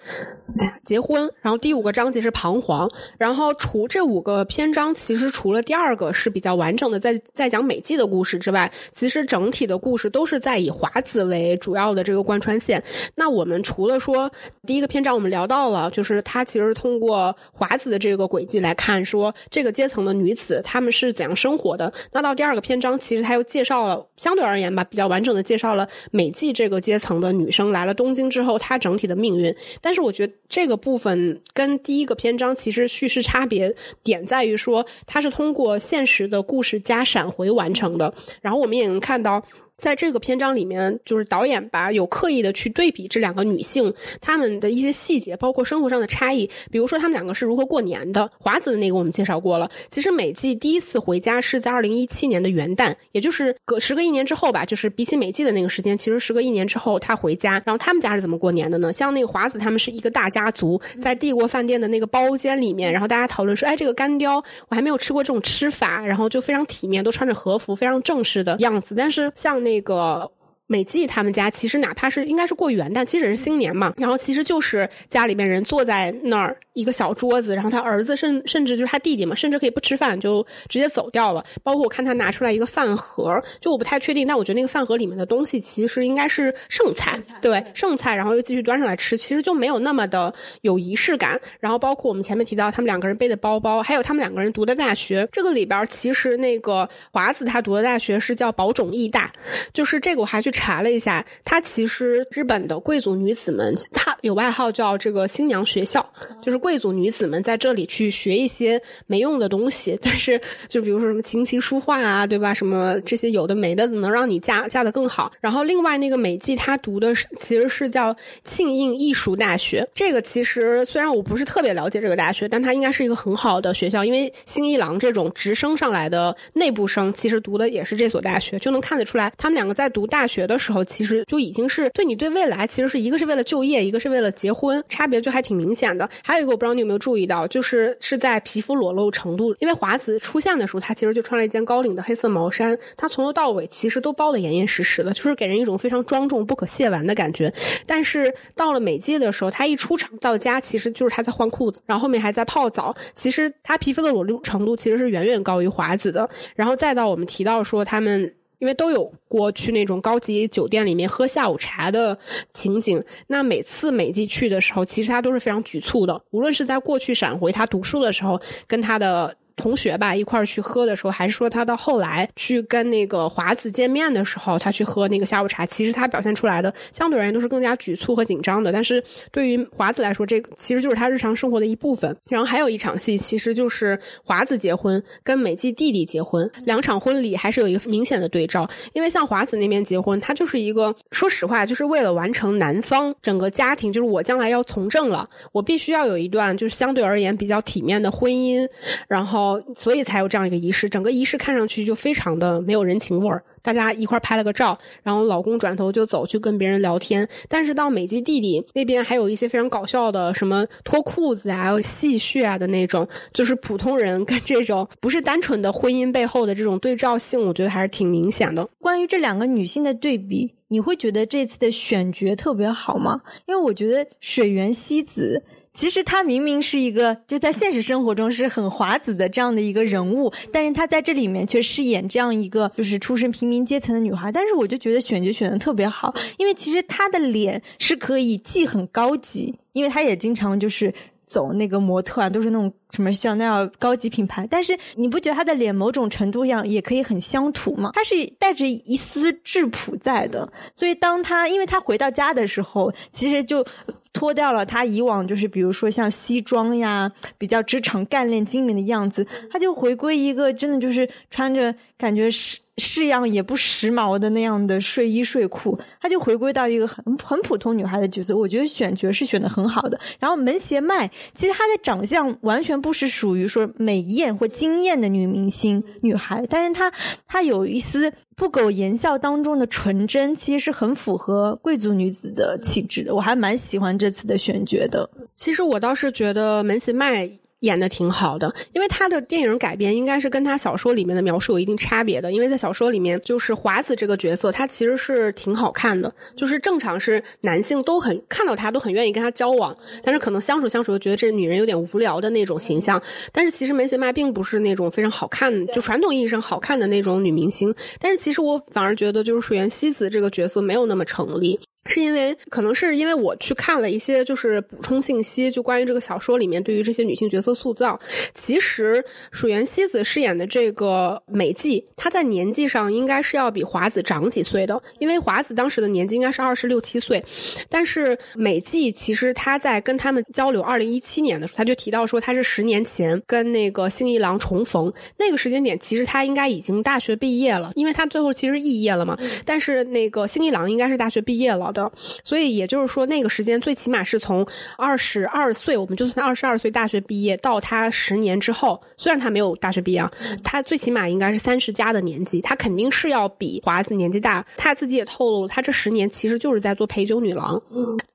结婚，然后第五个章节是彷徨。然后除这五个篇章，其实除了第二。二个是比较完整的，在在讲美纪的故事之外，其实整体的故事都是在以华子为主要的这个贯穿线。那我们除了说第一个篇章，我们聊到了，就是他其实是通过华子的这个轨迹来看，说这个阶层的女子她们是怎样生活的。那到第二个篇章，其实他又介绍了，相对而言吧，比较完整的介绍了美纪这个阶层的女生来了东京之后，她整体的命运。但是我觉得这个部分跟第一个篇章其实叙事差别点在于说，它是通过。现实的故事加闪回完成的，然后我们也能看到。在这个篇章里面，就是导演吧有刻意的去对比这两个女性她们的一些细节，包括生活上的差异。比如说，她们两个是如何过年的。华子的那个我们介绍过了。其实美纪第一次回家是在二零一七年的元旦，也就是隔时隔一年之后吧。就是比起美纪的那个时间，其实时隔一年之后她回家。然后他们家是怎么过年的呢？像那个华子他们是一个大家族，在帝国饭店的那个包间里面，然后大家讨论说：“哎，这个干雕我还没有吃过这种吃法。”然后就非常体面，都穿着和服，非常正式的样子。但是像那那个美纪他们家，其实哪怕是应该是过元旦，其实是新年嘛，然后其实就是家里面人坐在那儿一个小桌子，然后他儿子甚甚至就是他弟弟嘛，甚至可以不吃饭就直接走掉了。包括我看他拿出来一个饭盒，就我不太确定，但我觉得那个饭盒里面的东西其实应该是剩菜，对剩菜，然后又继续端上来吃，其实就没有那么的有仪式感。然后包括我们前面提到他们两个人背的包包，还有他们两个人读的大学，这个里边其实那个华子他读的大学是叫宝冢艺大，就是这个我还去查了一下，他其实日本的贵族女子们，她有外号叫这个新娘学校，就是贵族女子们在这里去学一些没用的东西，但是就比如说什么琴棋书画啊，对吧？什么这些有的没的，能让你嫁嫁得更好。然后另外那个美纪她读的是其实是叫庆应艺术大学，这个其实虽然我不是特别了解这个大学，但它应该是一个很好的学校，因为新一郎这种直升上来的内部生，其实读的也是这所大学，就能看得出来，他们两个在读大学的的时候，其实就已经是对你对未来，其实是一个是为了就业，一个是为了结婚，差别就还挺明显的。还有一个我不知道你有没有注意到，就是是在皮肤裸露程度，因为华子出现的时候，他其实就穿了一件高领的黑色毛衫，他从头到尾其实都包的严严实实的，就是给人一种非常庄重、不可亵玩的感觉。但是到了美纪的时候，他一出场到家，其实就是他在换裤子，然后后面还在泡澡。其实他皮肤的裸露程度其实是远远高于华子的。然后再到我们提到说他们。因为都有过去那种高级酒店里面喝下午茶的情景，那每次美季去的时候，其实他都是非常局促的。无论是在过去闪回他读书的时候，跟他的。同学吧，一块儿去喝的时候，还是说他到后来去跟那个华子见面的时候，他去喝那个下午茶，其实他表现出来的相对而言都是更加局促和紧张的。但是对于华子来说，这其实就是他日常生活的一部分。然后还有一场戏，其实就是华子结婚跟美纪弟弟结婚，两场婚礼还是有一个明显的对照。因为像华子那边结婚，他就是一个说实话，就是为了完成男方整个家庭，就是我将来要从政了，我必须要有一段就是相对而言比较体面的婚姻，然后。所以才有这样一个仪式，整个仪式看上去就非常的没有人情味儿。大家一块拍了个照，然后老公转头就走去跟别人聊天。但是到美纪弟弟那边，还有一些非常搞笑的，什么脱裤子啊、戏谑啊的那种，就是普通人跟这种不是单纯的婚姻背后的这种对照性，我觉得还是挺明显的。关于这两个女性的对比，你会觉得这次的选角特别好吗？因为我觉得水原希子。其实她明明是一个就在现实生活中是很华子的这样的一个人物，但是她在这里面却饰演这样一个就是出身平民阶层的女孩。但是我就觉得选角选的特别好，因为其实她的脸是可以既很高级，因为她也经常就是走那个模特啊，都是那种什么香奈儿高级品牌。但是你不觉得她的脸某种程度上也可以很乡土吗？她是带着一丝质朴在的。所以当她因为她回到家的时候，其实就。脱掉了他以往就是比如说像西装呀，比较职场干练精明的样子，他就回归一个真的就是穿着感觉是。式样也不时髦的那样的睡衣睡裤，她就回归到一个很很普通女孩的角色。我觉得选角是选的很好的。然后门胁麦，其实她的长相完全不是属于说美艳或惊艳的女明星女孩，但是她她有一丝不苟言笑当中的纯真，其实是很符合贵族女子的气质的。我还蛮喜欢这次的选角的。其实我倒是觉得门胁麦。演的挺好的，因为他的电影改编应该是跟他小说里面的描述有一定差别的。因为在小说里面，就是华子这个角色，他其实是挺好看的，就是正常是男性都很看到他都很愿意跟他交往，但是可能相处相处又觉得这女人有点无聊的那种形象。但是其实梅贤麦并不是那种非常好看，就传统意义上好看的那种女明星。但是其实我反而觉得，就是水原希子这个角色没有那么成立。是因为可能是因为我去看了一些就是补充信息，就关于这个小说里面对于这些女性角色塑造。其实水原希子饰演的这个美纪，她在年纪上应该是要比华子长几岁的，因为华子当时的年纪应该是二十六七岁。但是美纪其实她在跟他们交流二零一七年的时候，她就提到说她是十年前跟那个星一郎重逢，那个时间点其实她应该已经大学毕业了，因为她最后其实肄业了嘛。但是那个星一郎应该是大学毕业了。的。所以也就是说，那个时间最起码是从二十二岁，我们就算二十二岁大学毕业到他十年之后，虽然他没有大学毕业，他最起码应该是三十加的年纪，他肯定是要比华子年纪大。他自己也透露，他这十年其实就是在做陪酒女郎。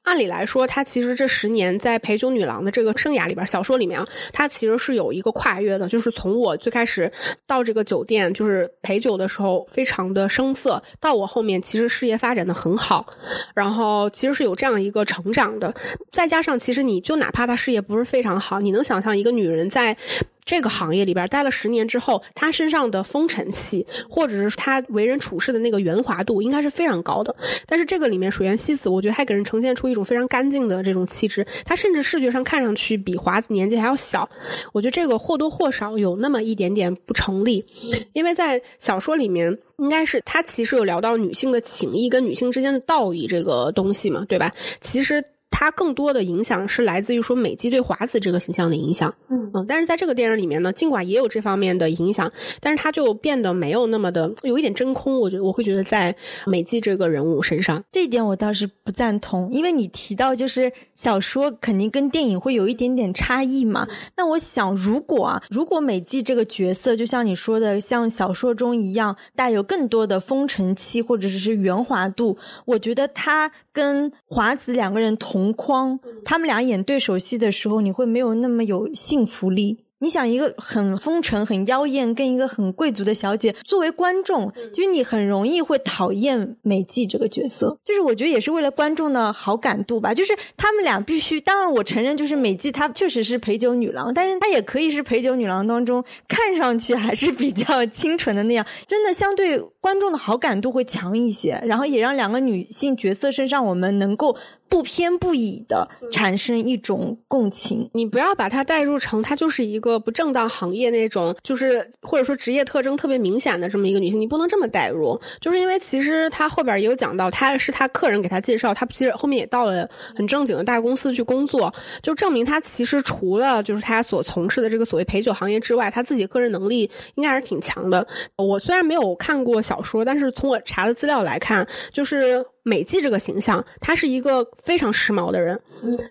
按理来说，他其实这十年在陪酒女郎的这个生涯里边，小说里面啊，他其实是有一个跨越的，就是从我最开始到这个酒店就是陪酒的时候，非常的生涩，到我后面其实事业发展的很好，然后其实是有这样一个成长的。再加上，其实你就哪怕他事业不是非常好，你能想象一个女人在。这个行业里边待了十年之后，他身上的风尘气，或者是他为人处事的那个圆滑度，应该是非常高的。但是这个里面，水原希子，我觉得还给人呈现出一种非常干净的这种气质。他甚至视觉上看上去比华子年纪还要小。我觉得这个或多或少有那么一点点不成立，因为在小说里面，应该是他其实有聊到女性的情谊跟女性之间的道义这个东西嘛，对吧？其实。它更多的影响是来自于说美纪对华子这个形象的影响，嗯嗯，但是在这个电影里面呢，尽管也有这方面的影响，但是它就变得没有那么的有一点真空。我觉得我会觉得在美纪这个人物身上，这一点我倒是不赞同，因为你提到就是小说肯定跟电影会有一点点差异嘛。那我想，如果啊，如果美纪这个角色就像你说的，像小说中一样带有更多的风尘气或者是圆滑度，我觉得他跟华子两个人同。同框，他们俩演对手戏的时候，你会没有那么有幸福力。你想一个很风尘、很妖艳，跟一个很贵族的小姐，作为观众，就是你很容易会讨厌美纪这个角色。就是我觉得也是为了观众的好感度吧。就是他们俩必须，当然我承认，就是美纪她确实是陪酒女郎，但是她也可以是陪酒女郎当中看上去还是比较清纯的那样。真的相对观众的好感度会强一些，然后也让两个女性角色身上我们能够。不偏不倚的产生一种共情，你不要把它代入成她就是一个不正当行业那种，就是或者说职业特征特别明显的这么一个女性，你不能这么代入，就是因为其实她后边也有讲到，她是她客人给她介绍，她其实后面也到了很正经的大公司去工作，就证明她其实除了就是她所从事的这个所谓陪酒行业之外，她自己个人能力应该还是挺强的。我虽然没有看过小说，但是从我查的资料来看，就是。美纪这个形象，他是一个非常时髦的人，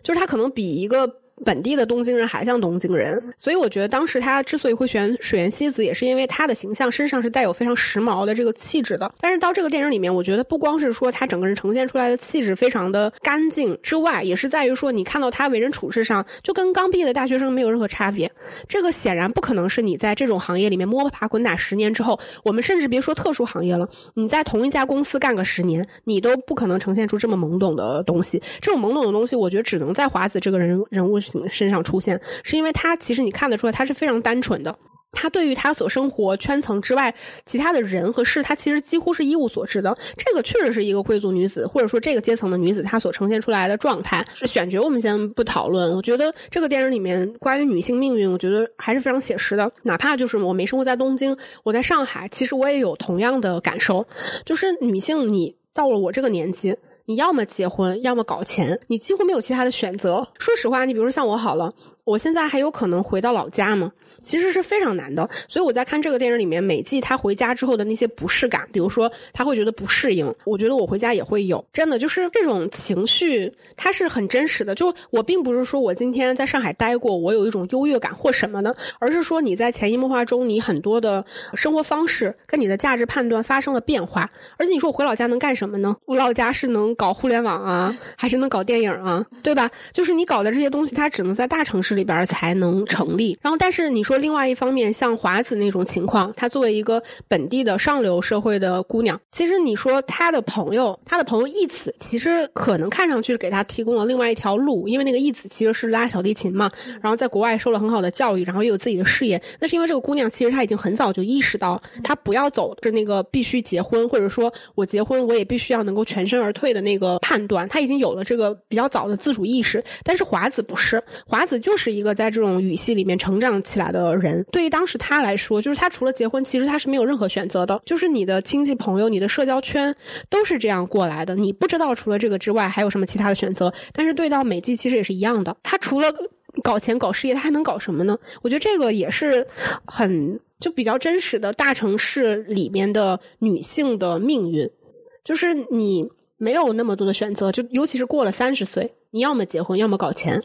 就是他可能比一个。本地的东京人还像东京人，所以我觉得当时他之所以会选水原希子，也是因为他的形象身上是带有非常时髦的这个气质的。但是到这个电影里面，我觉得不光是说他整个人呈现出来的气质非常的干净之外，也是在于说你看到他为人处事上就跟刚毕业的大学生没有任何差别。这个显然不可能是你在这种行业里面摸爬滚打十年之后，我们甚至别说特殊行业了，你在同一家公司干个十年，你都不可能呈现出这么懵懂的东西。这种懵懂的东西，我觉得只能在华子这个人人物。身上出现，是因为他其实你看得出来，他是非常单纯的。他对于他所生活圈层之外其他的人和事，他其实几乎是一无所知的。这个确实是一个贵族女子，或者说这个阶层的女子，她所呈现出来的状态。是选角，我们先不讨论。我觉得这个电影里面关于女性命运，我觉得还是非常写实的。哪怕就是我没生活在东京，我在上海，其实我也有同样的感受。就是女性，你到了我这个年纪。你要么结婚，要么搞钱，你几乎没有其他的选择。说实话，你比如说像我好了。我现在还有可能回到老家吗？其实是非常难的。所以我在看这个电影里面，每季他回家之后的那些不适感，比如说他会觉得不适应，我觉得我回家也会有。真的就是这种情绪，它是很真实的。就我并不是说我今天在上海待过，我有一种优越感或什么的，而是说你在潜移默化中，你很多的生活方式跟你的价值判断发生了变化。而且你说我回老家能干什么呢？我老家是能搞互联网啊，还是能搞电影啊？对吧？就是你搞的这些东西，它只能在大城市。里边才能成立。然后，但是你说另外一方面，像华子那种情况，她作为一个本地的上流社会的姑娘，其实你说她的朋友，她的朋友义子，其实可能看上去给她提供了另外一条路，因为那个义子其实是拉小提琴嘛，然后在国外受了很好的教育，然后又有自己的事业。那是因为这个姑娘其实她已经很早就意识到，她不要走着那个必须结婚，或者说我结婚我也必须要能够全身而退的那个判断，她已经有了这个比较早的自主意识。但是华子不是，华子就是。是一个在这种语系里面成长起来的人，对于当时他来说，就是他除了结婚，其实他是没有任何选择的。就是你的亲戚朋友、你的社交圈都是这样过来的，你不知道除了这个之外还有什么其他的选择。但是对到美纪，其实也是一样的。他除了搞钱、搞事业，他还能搞什么呢？我觉得这个也是很就比较真实的大城市里面的女性的命运，就是你。没有那么多的选择，就尤其是过了三十岁，你要么结婚，要么搞钱。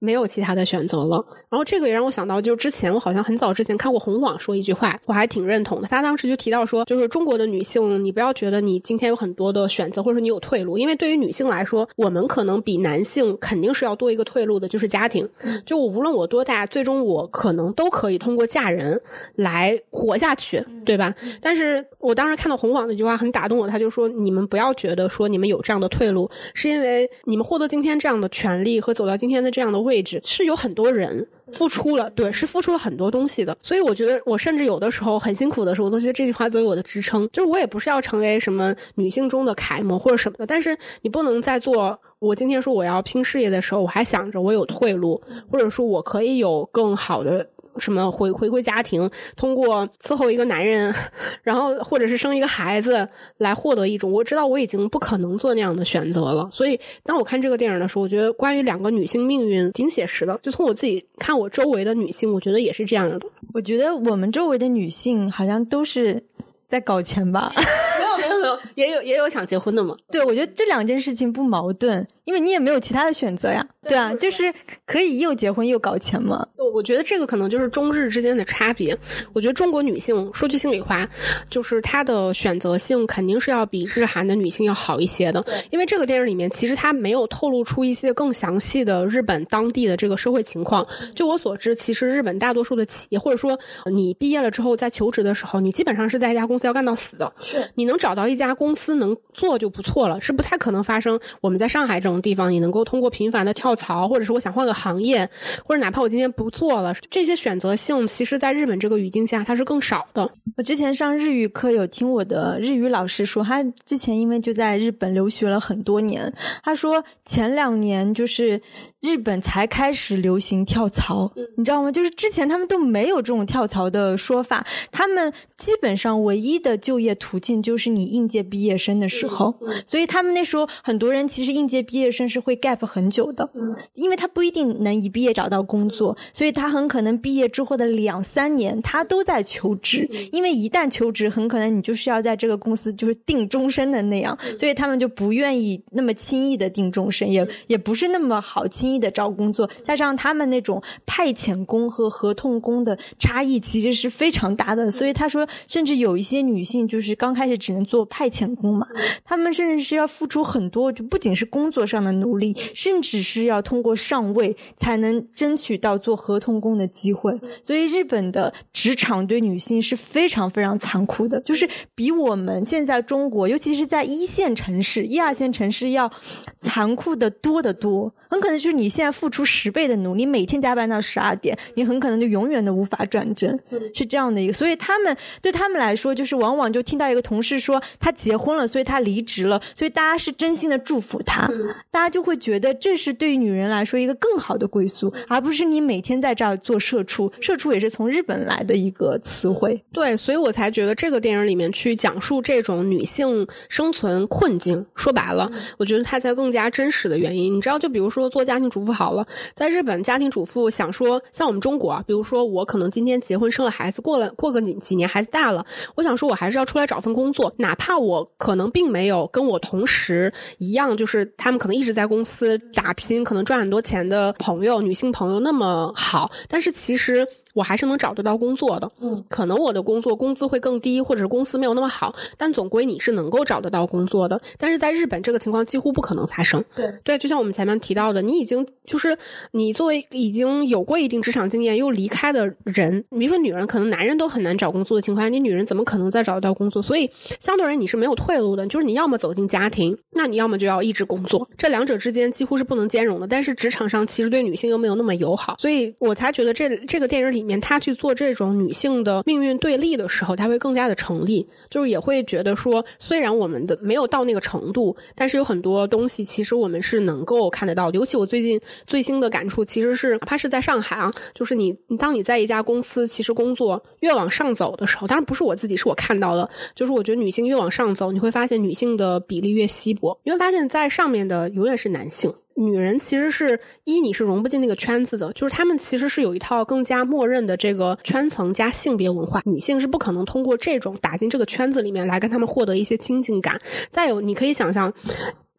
没有其他的选择了，然后这个也让我想到，就是之前我好像很早之前看过红网说一句话，我还挺认同的。他当时就提到说，就是中国的女性，你不要觉得你今天有很多的选择，或者说你有退路，因为对于女性来说，我们可能比男性肯定是要多一个退路的，就是家庭。就我无论我多大，最终我可能都可以通过嫁人来活下去，对吧？但是我当时看到红网那句话很打动我，他就说，你们不要觉得说你们有这样的退路，是因为你们获得今天这样的权利和走到今天的这样的位。位置是有很多人付出了，对，是付出了很多东西的。所以我觉得，我甚至有的时候很辛苦的时候，我都觉得这句话作为我的支撑。就是我也不是要成为什么女性中的楷模或者什么的，但是你不能在做我今天说我要拼事业的时候，我还想着我有退路，或者说我可以有更好的。什么回回归家庭，通过伺候一个男人，然后或者是生一个孩子来获得一种，我知道我已经不可能做那样的选择了。所以当我看这个电影的时候，我觉得关于两个女性命运挺写实的。就从我自己看我周围的女性，我觉得也是这样的。我觉得我们周围的女性好像都是在搞钱吧？也有也有想结婚的嘛。对，我觉得这两件事情不矛盾。因为你也没有其他的选择呀，对啊，就是可以又结婚又搞钱嘛。我我觉得这个可能就是中日之间的差别。我觉得中国女性说句心里话，就是她的选择性肯定是要比日韩的女性要好一些的。因为这个电影里面其实它没有透露出一些更详细的日本当地的这个社会情况。就我所知，其实日本大多数的企业，或者说你毕业了之后在求职的时候，你基本上是在一家公司要干到死的。是你能找到一家公司能做就不错了，是不太可能发生我们在上海这种。地方你能够通过频繁的跳槽，或者是我想换个行业，或者哪怕我今天不做了，这些选择性，其实在日本这个语境下它是更少的。我之前上日语课有听我的日语老师说，他之前因为就在日本留学了很多年，他说前两年就是日本才开始流行跳槽，你知道吗？就是之前他们都没有这种跳槽的说法，他们基本上唯一的就业途径就是你应届毕业生的时候，所以他们那时候很多人。其实应届毕业生是会 gap 很久的，因为他不一定能一毕业找到工作，所以他很可能毕业之后的两三年他都在求职，因为一旦求职，很可能你就是要在这个公司就是定终身的那样，所以他们就不愿意那么轻易的定终身，也也不是那么好轻易的找工作，加上他们那种派遣工和合同工的差异其实是非常大的，所以他说，甚至有一些女性就是刚开始只能做派遣工嘛，他们甚至是要付出很多就不。仅是工作上的努力，甚至是要通过上位才能争取到做合同工的机会。所以，日本的职场对女性是非常非常残酷的，就是比我们现在中国，尤其是在一线城市、一二线城市要残酷的多得多。很可能就是你现在付出十倍的努力，每天加班到十二点，你很可能就永远都无法转正，是这样的一个。所以他们对他们来说，就是往往就听到一个同事说他结婚了，所以他离职了，所以大家是真心的祝福他，大家就会觉得这是对于女人来说一个更好的归宿，而不是你每天在这儿做社畜。社畜也是从日本来的一个词汇。对，所以我才觉得这个电影里面去讲述这种女性生存困境，说白了，我觉得它才更加真实的原因。你知道，就比如说。说做家庭主妇好了，在日本家庭主妇想说，像我们中国，比如说我可能今天结婚生了孩子，过了过个几几年孩子大了，我想说我还是要出来找份工作，哪怕我可能并没有跟我同时一样，就是他们可能一直在公司打拼，可能赚很多钱的朋友，女性朋友那么好，但是其实。我还是能找得到工作的，嗯，可能我的工作工资会更低，或者是公司没有那么好，但总归你是能够找得到工作的。但是在日本，这个情况几乎不可能发生。对对，就像我们前面提到的，你已经就是你作为已经有过一定职场经验又离开的人，比如说女人，可能男人都很难找工作的情况下，你女人怎么可能再找得到工作？所以相对而言，你是没有退路的。就是你要么走进家庭，那你要么就要一直工作，这两者之间几乎是不能兼容的。但是职场上其实对女性又没有那么友好，所以我才觉得这这个电影里。里面他去做这种女性的命运对立的时候，他会更加的成立，就是也会觉得说，虽然我们的没有到那个程度，但是有很多东西其实我们是能够看得到的。尤其我最近最新的感触，其实是哪怕是在上海啊，就是你当你在一家公司其实工作越往上走的时候，当然不是我自己，是我看到的，就是我觉得女性越往上走，你会发现女性的比例越稀薄，你会发现在上面的永远是男性。女人其实是一你是融不进那个圈子的，就是他们其实是有一套更加默认的这个圈层加性别文化，女性是不可能通过这种打进这个圈子里面来跟他们获得一些亲近感。再有，你可以想象。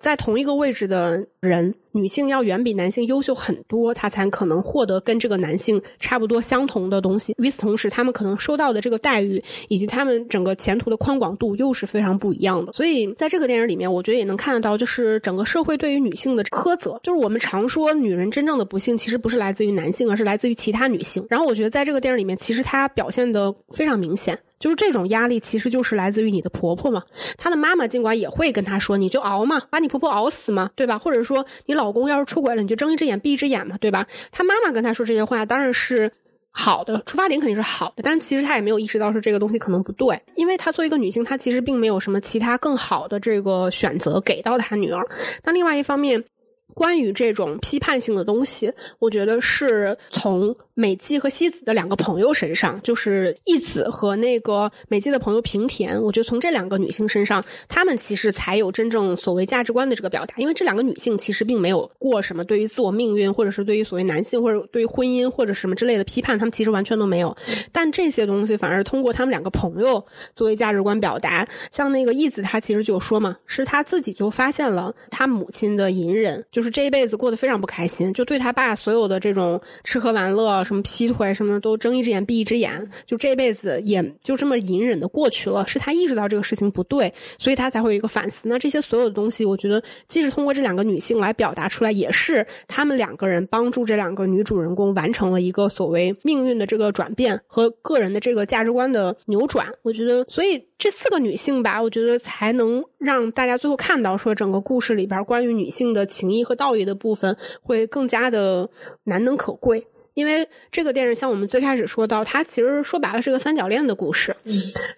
在同一个位置的人，女性要远比男性优秀很多，她才可能获得跟这个男性差不多相同的东西。与此同时，他们可能收到的这个待遇以及他们整个前途的宽广度又是非常不一样的。所以，在这个电影里面，我觉得也能看得到，就是整个社会对于女性的苛责。就是我们常说，女人真正的不幸其实不是来自于男性，而是来自于其他女性。然后，我觉得在这个电影里面，其实它表现的非常明显。就是这种压力，其实就是来自于你的婆婆嘛。她的妈妈尽管也会跟她说：“你就熬嘛，把你婆婆熬死嘛，对吧？”或者说，你老公要是出轨了，你就睁一只眼闭一只眼嘛，对吧？她妈妈跟她说这些话，当然是好的，出发点肯定是好的。但其实她也没有意识到说这个东西可能不对，因为她作为一个女性，她其实并没有什么其他更好的这个选择给到她女儿。那另外一方面，关于这种批判性的东西，我觉得是从。美纪和西子的两个朋友身上，就是义子和那个美纪的朋友平田，我觉得从这两个女性身上，她们其实才有真正所谓价值观的这个表达。因为这两个女性其实并没有过什么对于自我命运，或者是对于所谓男性或者对于婚姻或者什么之类的批判，她们其实完全都没有。但这些东西反而通过他们两个朋友作为价值观表达。像那个义子，她其实就说嘛，是她自己就发现了她母亲的隐忍，就就是这一辈子过得非常不开心，就对他爸所有的这种吃喝玩乐。什么劈腿什么都睁一只眼闭一只眼，就这辈子也就这么隐忍的过去了。是他意识到这个事情不对，所以他才会有一个反思。那这些所有的东西，我觉得既是通过这两个女性来表达出来，也是他们两个人帮助这两个女主人公完成了一个所谓命运的这个转变和个人的这个价值观的扭转。我觉得，所以这四个女性吧，我觉得才能让大家最后看到说整个故事里边关于女性的情谊和道义的部分会更加的难能可贵。因为这个电视，像我们最开始说到，它其实说白了是个三角恋的故事。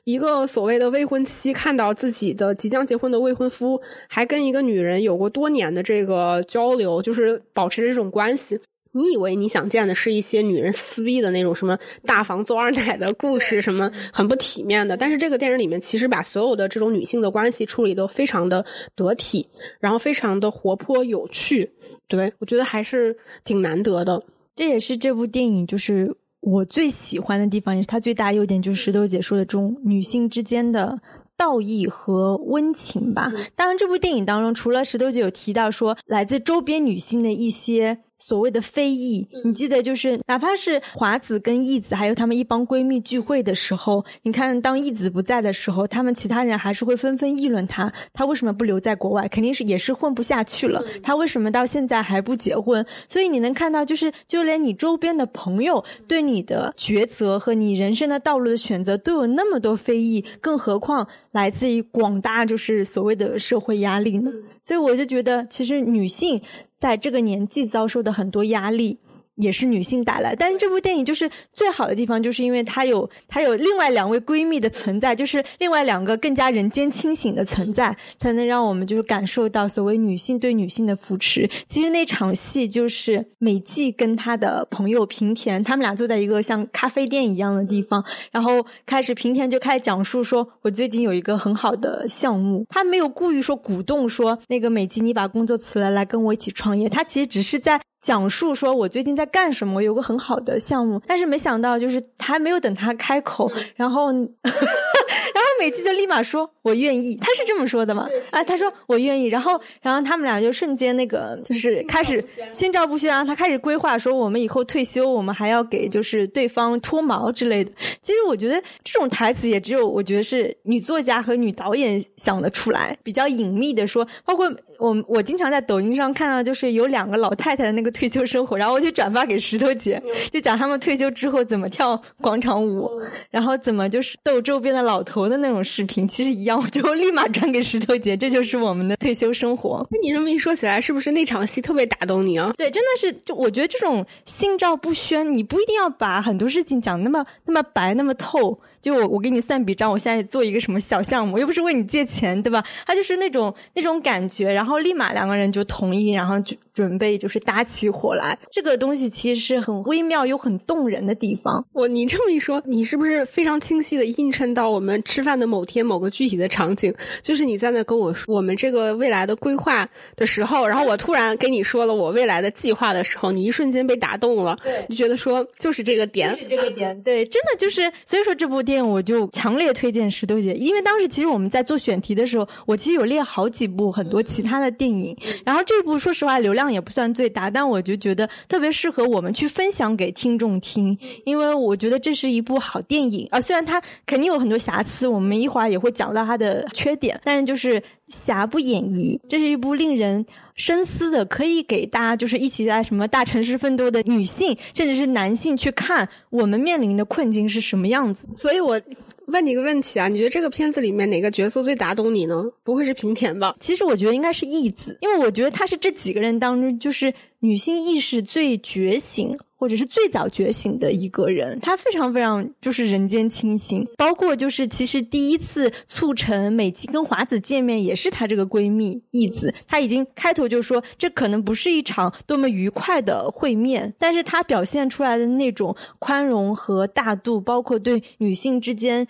一个所谓的未婚妻看到自己的即将结婚的未婚夫，还跟一个女人有过多年的这个交流，就是保持着这种关系。你以为你想见的是一些女人撕逼的那种什么大房做二奶的故事，什么很不体面的？但是这个电影里面其实把所有的这种女性的关系处理都非常的得体，然后非常的活泼有趣。对我觉得还是挺难得的。这也是这部电影就是我最喜欢的地方，也是它最大优点，就是石头姐说的这种女性之间的道义和温情吧。当然，这部电影当中，除了石头姐有提到说来自周边女性的一些。所谓的非议，你记得就是，哪怕是华子跟义子还有他们一帮闺蜜聚会的时候，你看当义子不在的时候，他们其他人还是会纷纷议论他，他为什么不留在国外？肯定是也是混不下去了。他为什么到现在还不结婚？所以你能看到，就是就连你周边的朋友对你的抉择和你人生的道路的选择都有那么多非议，更何况来自于广大就是所谓的社会压力呢？所以我就觉得，其实女性。在这个年纪遭受的很多压力。也是女性带来，但是这部电影就是最好的地方，就是因为它有它有另外两位闺蜜的存在，就是另外两个更加人间清醒的存在，才能让我们就是感受到所谓女性对女性的扶持。其实那场戏就是美纪跟她的朋友平田，他们俩坐在一个像咖啡店一样的地方，然后开始平田就开始讲述说，我最近有一个很好的项目，他没有故意说鼓动说那个美纪你把工作辞了来跟我一起创业，他其实只是在。讲述说我最近在干什么，有个很好的项目，但是没想到就是还没有等他开口，然后，然后美纪就立马说我愿意，他是这么说的吗？啊，他说我愿意，然后，然后他们俩就瞬间那个就是开始心照不宣，然后他开始规划说我们以后退休，我们还要给就是对方脱毛之类的。其实我觉得这种台词也只有我觉得是女作家和女导演想得出来，比较隐秘的说，包括我我经常在抖音上看到就是有两个老太太的那个。退休生活，然后我就转发给石头姐，就讲他们退休之后怎么跳广场舞，然后怎么就是逗周边的老头的那种视频，其实一样，我就 立马转给石头姐，这就是我们的退休生活。那你这么一说起来，是不是那场戏特别打动你啊？对，真的是，就我觉得这种心照不宣，你不一定要把很多事情讲那么那么白那么透。就我我给你算笔账，我现在做一个什么小项目，又不是问你借钱，对吧？他就是那种那种感觉，然后立马两个人就同意，然后就准备就是搭起火来。这个东西其实是很微妙又很动人的地方。我你这么一说，你是不是非常清晰的映衬到我们吃饭的某天某个具体的场景，就是你在那跟我说我们这个未来的规划的时候，然后我突然跟你说了我未来的计划的时候，你一瞬间被打动了，对，就觉得说就是这个点，是这个点，对，真的就是，所以说这部电影我就强烈推荐石头姐，因为当时其实我们在做选题的时候，我其实有列好几部很多其他的电影，然后这部说实话流量也不算最大，但我就觉得特别适合我们去分享给听众听，因为我觉得这是一部好电影啊，虽然它肯定有很多瑕疵，我们一会儿也会讲到它的缺点，但是就是瑕不掩瑜，这是一部令人深思的，可以给大家就是一起在什么大城市奋斗的女性，甚至是男性去看我们面临的困境是什么样子，所以我。问你一个问题啊，你觉得这个片子里面哪个角色最打动你呢？不会是平田吧？其实我觉得应该是义子，因为我觉得她是这几个人当中就是女性意识最觉醒，或者是最早觉醒的一个人。她非常非常就是人间清醒，包括就是其实第一次促成美纪跟华子见面，也是她这个闺蜜义子。她已经开头就说这可能不是一场多么愉快的会面，但是她表现出来的那种宽容和大度，包括对女性之间。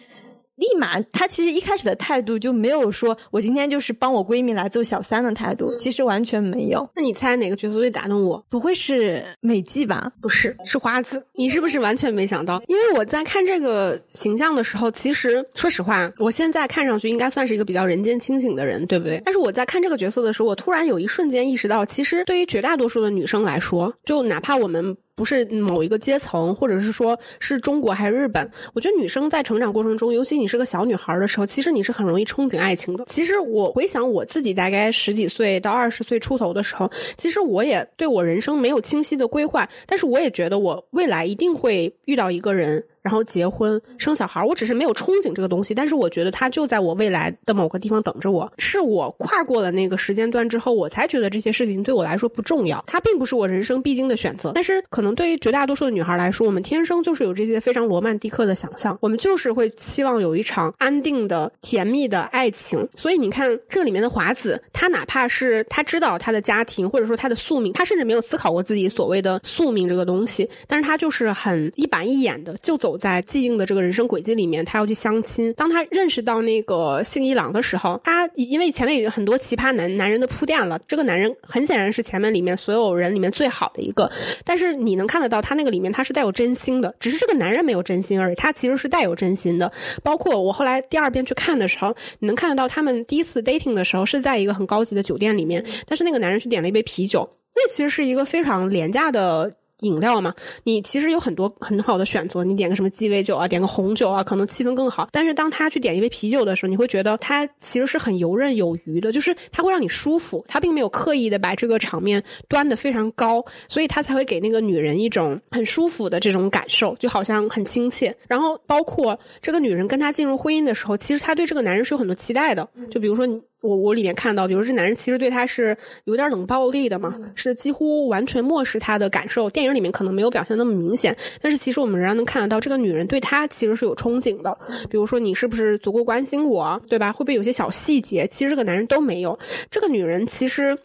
立马，她其实一开始的态度就没有说我今天就是帮我闺蜜来做小三的态度，其实完全没有。那你猜哪个角色最打动我？不会是美纪吧？不是，是花子。你是不是完全没想到？因为我在看这个形象的时候，其实说实话，我现在看上去应该算是一个比较人间清醒的人，对不对？但是我在看这个角色的时候，我突然有一瞬间意识到，其实对于绝大多数的女生来说，就哪怕我们。不是某一个阶层，或者是说是中国还是日本？我觉得女生在成长过程中，尤其你是个小女孩的时候，其实你是很容易憧憬爱情的。其实我回想我自己大概十几岁到二十岁出头的时候，其实我也对我人生没有清晰的规划，但是我也觉得我未来一定会遇到一个人。然后结婚生小孩，我只是没有憧憬这个东西，但是我觉得它就在我未来的某个地方等着我。是我跨过了那个时间段之后，我才觉得这些事情对我来说不重要。它并不是我人生必经的选择。但是可能对于绝大多数的女孩来说，我们天生就是有这些非常罗曼蒂克的想象，我们就是会期望有一场安定的、甜蜜的爱情。所以你看，这里面的华子，她哪怕是她知道她的家庭或者说她的宿命，她甚至没有思考过自己所谓的宿命这个东西，但是她就是很一板一眼的就走。在既定的这个人生轨迹里面，他要去相亲。当他认识到那个信一郎的时候，他因为前面有很多奇葩男男人的铺垫了，这个男人很显然是前面里面所有人里面最好的一个。但是你能看得到，他那个里面他是带有真心的，只是这个男人没有真心而已。他其实是带有真心的。包括我后来第二遍去看的时候，你能看得到他们第一次 dating 的时候是在一个很高级的酒店里面，但是那个男人去点了一杯啤酒，那其实是一个非常廉价的。饮料嘛，你其实有很多很好的选择，你点个什么鸡尾酒啊，点个红酒啊，可能气氛更好。但是当他去点一杯啤酒的时候，你会觉得他其实是很游刃有余的，就是他会让你舒服，他并没有刻意的把这个场面端的非常高，所以他才会给那个女人一种很舒服的这种感受，就好像很亲切。然后包括这个女人跟他进入婚姻的时候，其实他对这个男人是有很多期待的，就比如说你。我我里面看到，比如这男人其实对他是有点冷暴力的嘛，是几乎完全漠视他的感受。电影里面可能没有表现那么明显，但是其实我们仍然能看得到，这个女人对他其实是有憧憬的。比如说你是不是足够关心我，对吧？会不会有些小细节？其实这个男人都没有。这个女人其实，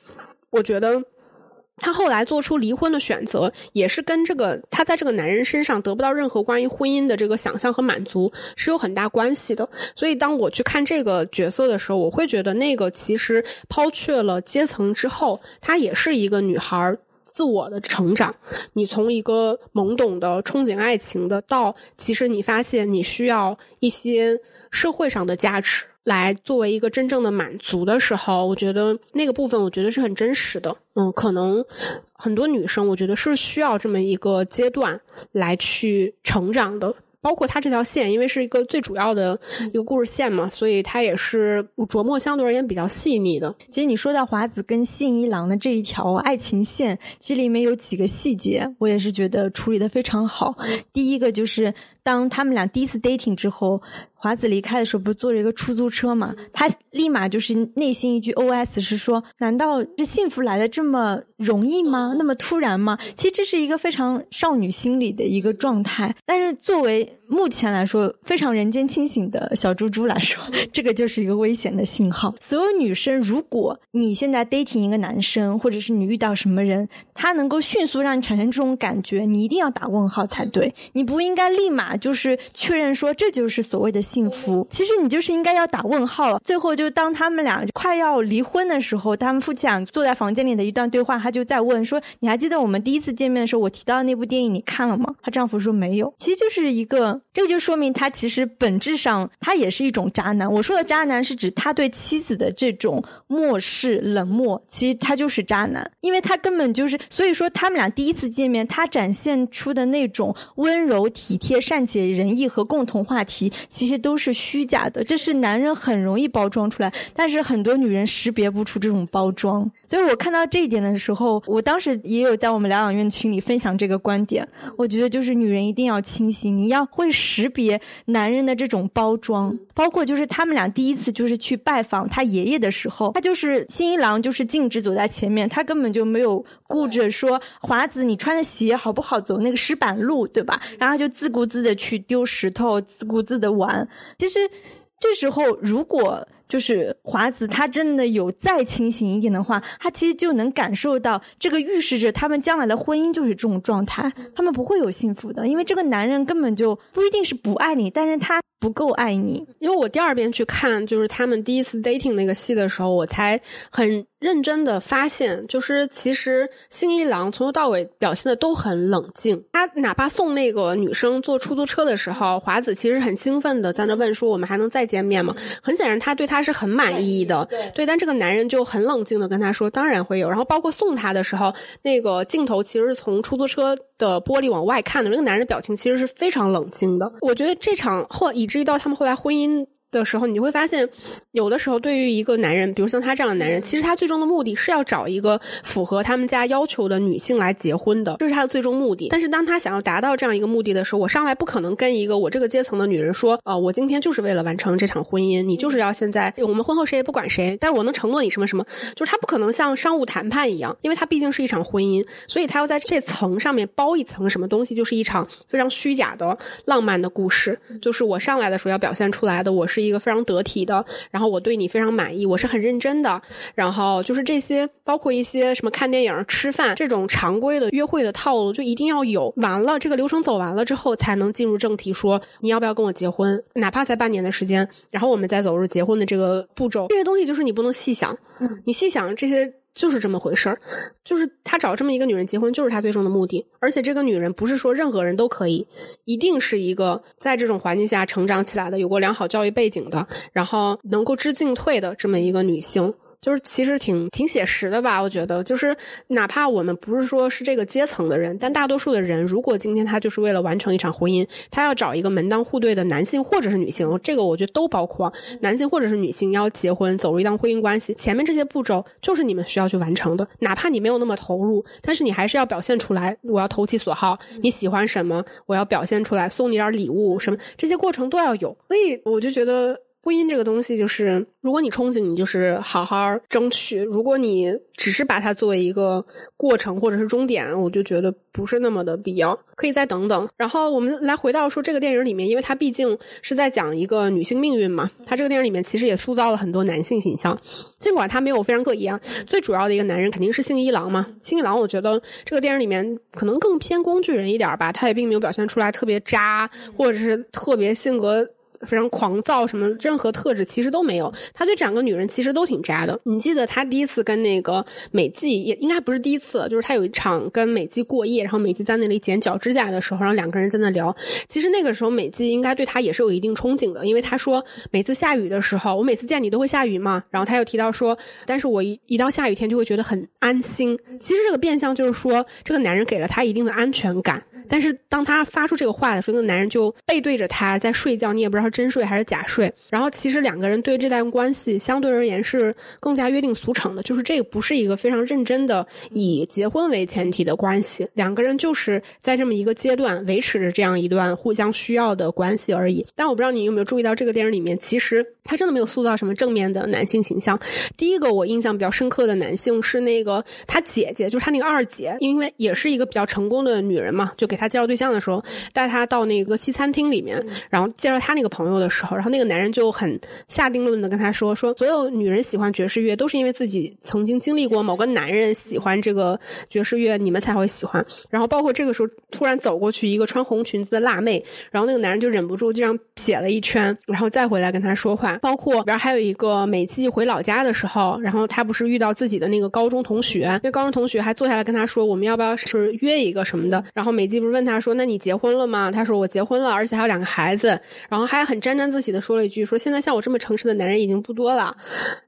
我觉得。她后来做出离婚的选择，也是跟这个她在这个男人身上得不到任何关于婚姻的这个想象和满足是有很大关系的。所以，当我去看这个角色的时候，我会觉得那个其实抛却了阶层之后，她也是一个女孩自我的成长。你从一个懵懂的憧憬爱情的，到其实你发现你需要一些社会上的价值。来作为一个真正的满足的时候，我觉得那个部分我觉得是很真实的。嗯，可能很多女生我觉得是需要这么一个阶段来去成长的。包括他这条线，因为是一个最主要的一个故事线嘛，所以它也是琢磨相对而言比较细腻的。其实你说到华子跟信一郎的这一条爱情线，其实里面有几个细节，我也是觉得处理的非常好。第一个就是当他们俩第一次 dating 之后。华子离开的时候不是坐着一个出租车嘛？他立马就是内心一句 OS 是说：难道这幸福来的这么容易吗？那么突然吗？其实这是一个非常少女心理的一个状态。但是作为目前来说非常人间清醒的小猪猪来说，这个就是一个危险的信号。所有女生，如果你现在 dating 一个男生，或者是你遇到什么人，他能够迅速让你产生这种感觉，你一定要打问号才对。你不应该立马就是确认说这就是所谓的幸福。其实你就是应该要打问号了。最后就当他们俩快要离婚的时候，他们夫妻俩坐在房间里的一段对话，他就在问说：“你还记得我们第一次见面的时候，我提到的那部电影你看了吗？”她丈夫说没有。其实就是一个，这个就说明他其实本质上他也是一种渣男。我说的渣男是指他对妻子的这种漠视、冷漠，其实他就是渣男，因为他根本就是，所以说他们俩第一次见面，他展现出的那种温柔、体贴、善善解人意和共同话题，其实都是虚假的。这是男人很容易包装出来，但是很多女人识别不出这种包装。所以我看到这一点的时候，我当时也有在我们疗养院群里分享这个观点。我觉得就是女人一定要清醒，你要会识别男人的这种包装，包括就是他们俩第一次就是去拜访他爷爷的时候，他就是新一郎就是径直走在前面，他根本就没有顾着说华子你穿的鞋好不好走那个石板路，对吧？然后就自顾自的去丢石头，自顾自的玩。其实这时候如果。就是华子，他真的有再清醒一点的话，他其实就能感受到这个预示着他们将来的婚姻就是这种状态，他们不会有幸福的，因为这个男人根本就不一定是不爱你，但是他不够爱你。因为我第二遍去看就是他们第一次 dating 那个戏的时候，我才很认真的发现，就是其实新一郎从头到尾表现的都很冷静。他哪怕送那个女生坐出租车的时候，华子其实很兴奋的在那问说：“我们还能再见面吗？”很显然，他对他。他是很满意的，对，但这个男人就很冷静的跟他说：“当然会有。”然后包括送他的时候，那个镜头其实是从出租车的玻璃往外看的，那个男人的表情其实是非常冷静的。我觉得这场后以至于到他们后来婚姻。的时候，你会发现，有的时候对于一个男人，比如像他这样的男人，其实他最终的目的是要找一个符合他们家要求的女性来结婚的，这是他的最终目的。但是当他想要达到这样一个目的的时候，我上来不可能跟一个我这个阶层的女人说，啊，我今天就是为了完成这场婚姻，你就是要现在我们婚后谁也不管谁，但是我能承诺你什么什么，就是他不可能像商务谈判一样，因为他毕竟是一场婚姻，所以他要在这层上面包一层什么东西，就是一场非常虚假的浪漫的故事，就是我上来的时候要表现出来的，我是。是一个非常得体的，然后我对你非常满意，我是很认真的，然后就是这些，包括一些什么看电影、吃饭这种常规的约会的套路，就一定要有。完了，这个流程走完了之后，才能进入正题，说你要不要跟我结婚，哪怕才半年的时间，然后我们再走入结婚的这个步骤。这些东西就是你不能细想，你细想这些。就是这么回事儿，就是他找这么一个女人结婚，就是他最终的目的。而且这个女人不是说任何人都可以，一定是一个在这种环境下成长起来的，有过良好教育背景的，然后能够知进退的这么一个女性。就是其实挺挺写实的吧，我觉得就是哪怕我们不是说是这个阶层的人，但大多数的人，如果今天他就是为了完成一场婚姻，他要找一个门当户对的男性或者是女性，这个我觉得都包括男性或者是女性要结婚走入一段婚姻关系，前面这些步骤就是你们需要去完成的，哪怕你没有那么投入，但是你还是要表现出来，我要投其所好，你喜欢什么，我要表现出来，送你点礼物什么，这些过程都要有，所以我就觉得。婚姻这个东西，就是如果你憧憬，你就是好好争取；如果你只是把它作为一个过程或者是终点，我就觉得不是那么的必要，可以再等等。然后我们来回到说这个电影里面，因为它毕竟是在讲一个女性命运嘛，它这个电影里面其实也塑造了很多男性形象，尽管他没有非常各异啊。最主要的一个男人肯定是幸一郎嘛，幸一郎我觉得这个电影里面可能更偏工具人一点吧，他也并没有表现出来特别渣，或者是特别性格。非常狂躁，什么任何特质其实都没有。他对整个女人其实都挺渣的。你记得他第一次跟那个美纪，也应该不是第一次，就是他有一场跟美纪过夜，然后美纪在那里剪脚指甲的时候，然后两个人在那聊。其实那个时候美纪应该对他也是有一定憧憬的，因为他说每次下雨的时候，我每次见你都会下雨嘛。然后他又提到说，但是我一一到下雨天就会觉得很安心。其实这个变相就是说，这个男人给了他一定的安全感。但是当他发出这个话的时候，那个男人就背对着他在睡觉，你也不知道是真睡还是假睡。然后其实两个人对这段关系相对而言是更加约定俗成的，就是这个不是一个非常认真的以结婚为前提的关系。两个人就是在这么一个阶段维持着这样一段互相需要的关系而已。但我不知道你有没有注意到，这个电影里面其实他真的没有塑造什么正面的男性形象。第一个我印象比较深刻的男性是那个他姐姐，就是他那个二姐，因为也是一个比较成功的女人嘛，就给。他介绍对象的时候，带他到那个西餐厅里面，然后介绍他那个朋友的时候，然后那个男人就很下定论的跟他说：“说所有女人喜欢爵士乐，都是因为自己曾经经历过某个男人喜欢这个爵士乐，你们才会喜欢。”然后包括这个时候突然走过去一个穿红裙子的辣妹，然后那个男人就忍不住这样撇了一圈，然后再回来跟他说话。包括边还有一个美季回老家的时候，然后他不是遇到自己的那个高中同学，那高中同学还坐下来跟他说：“我们要不要是约一个什么的？”然后美季不是问他说：“那你结婚了吗？”他说：“我结婚了，而且还有两个孩子。”然后还很沾沾自喜的说了一句：“说现在像我这么诚实的男人已经不多了。”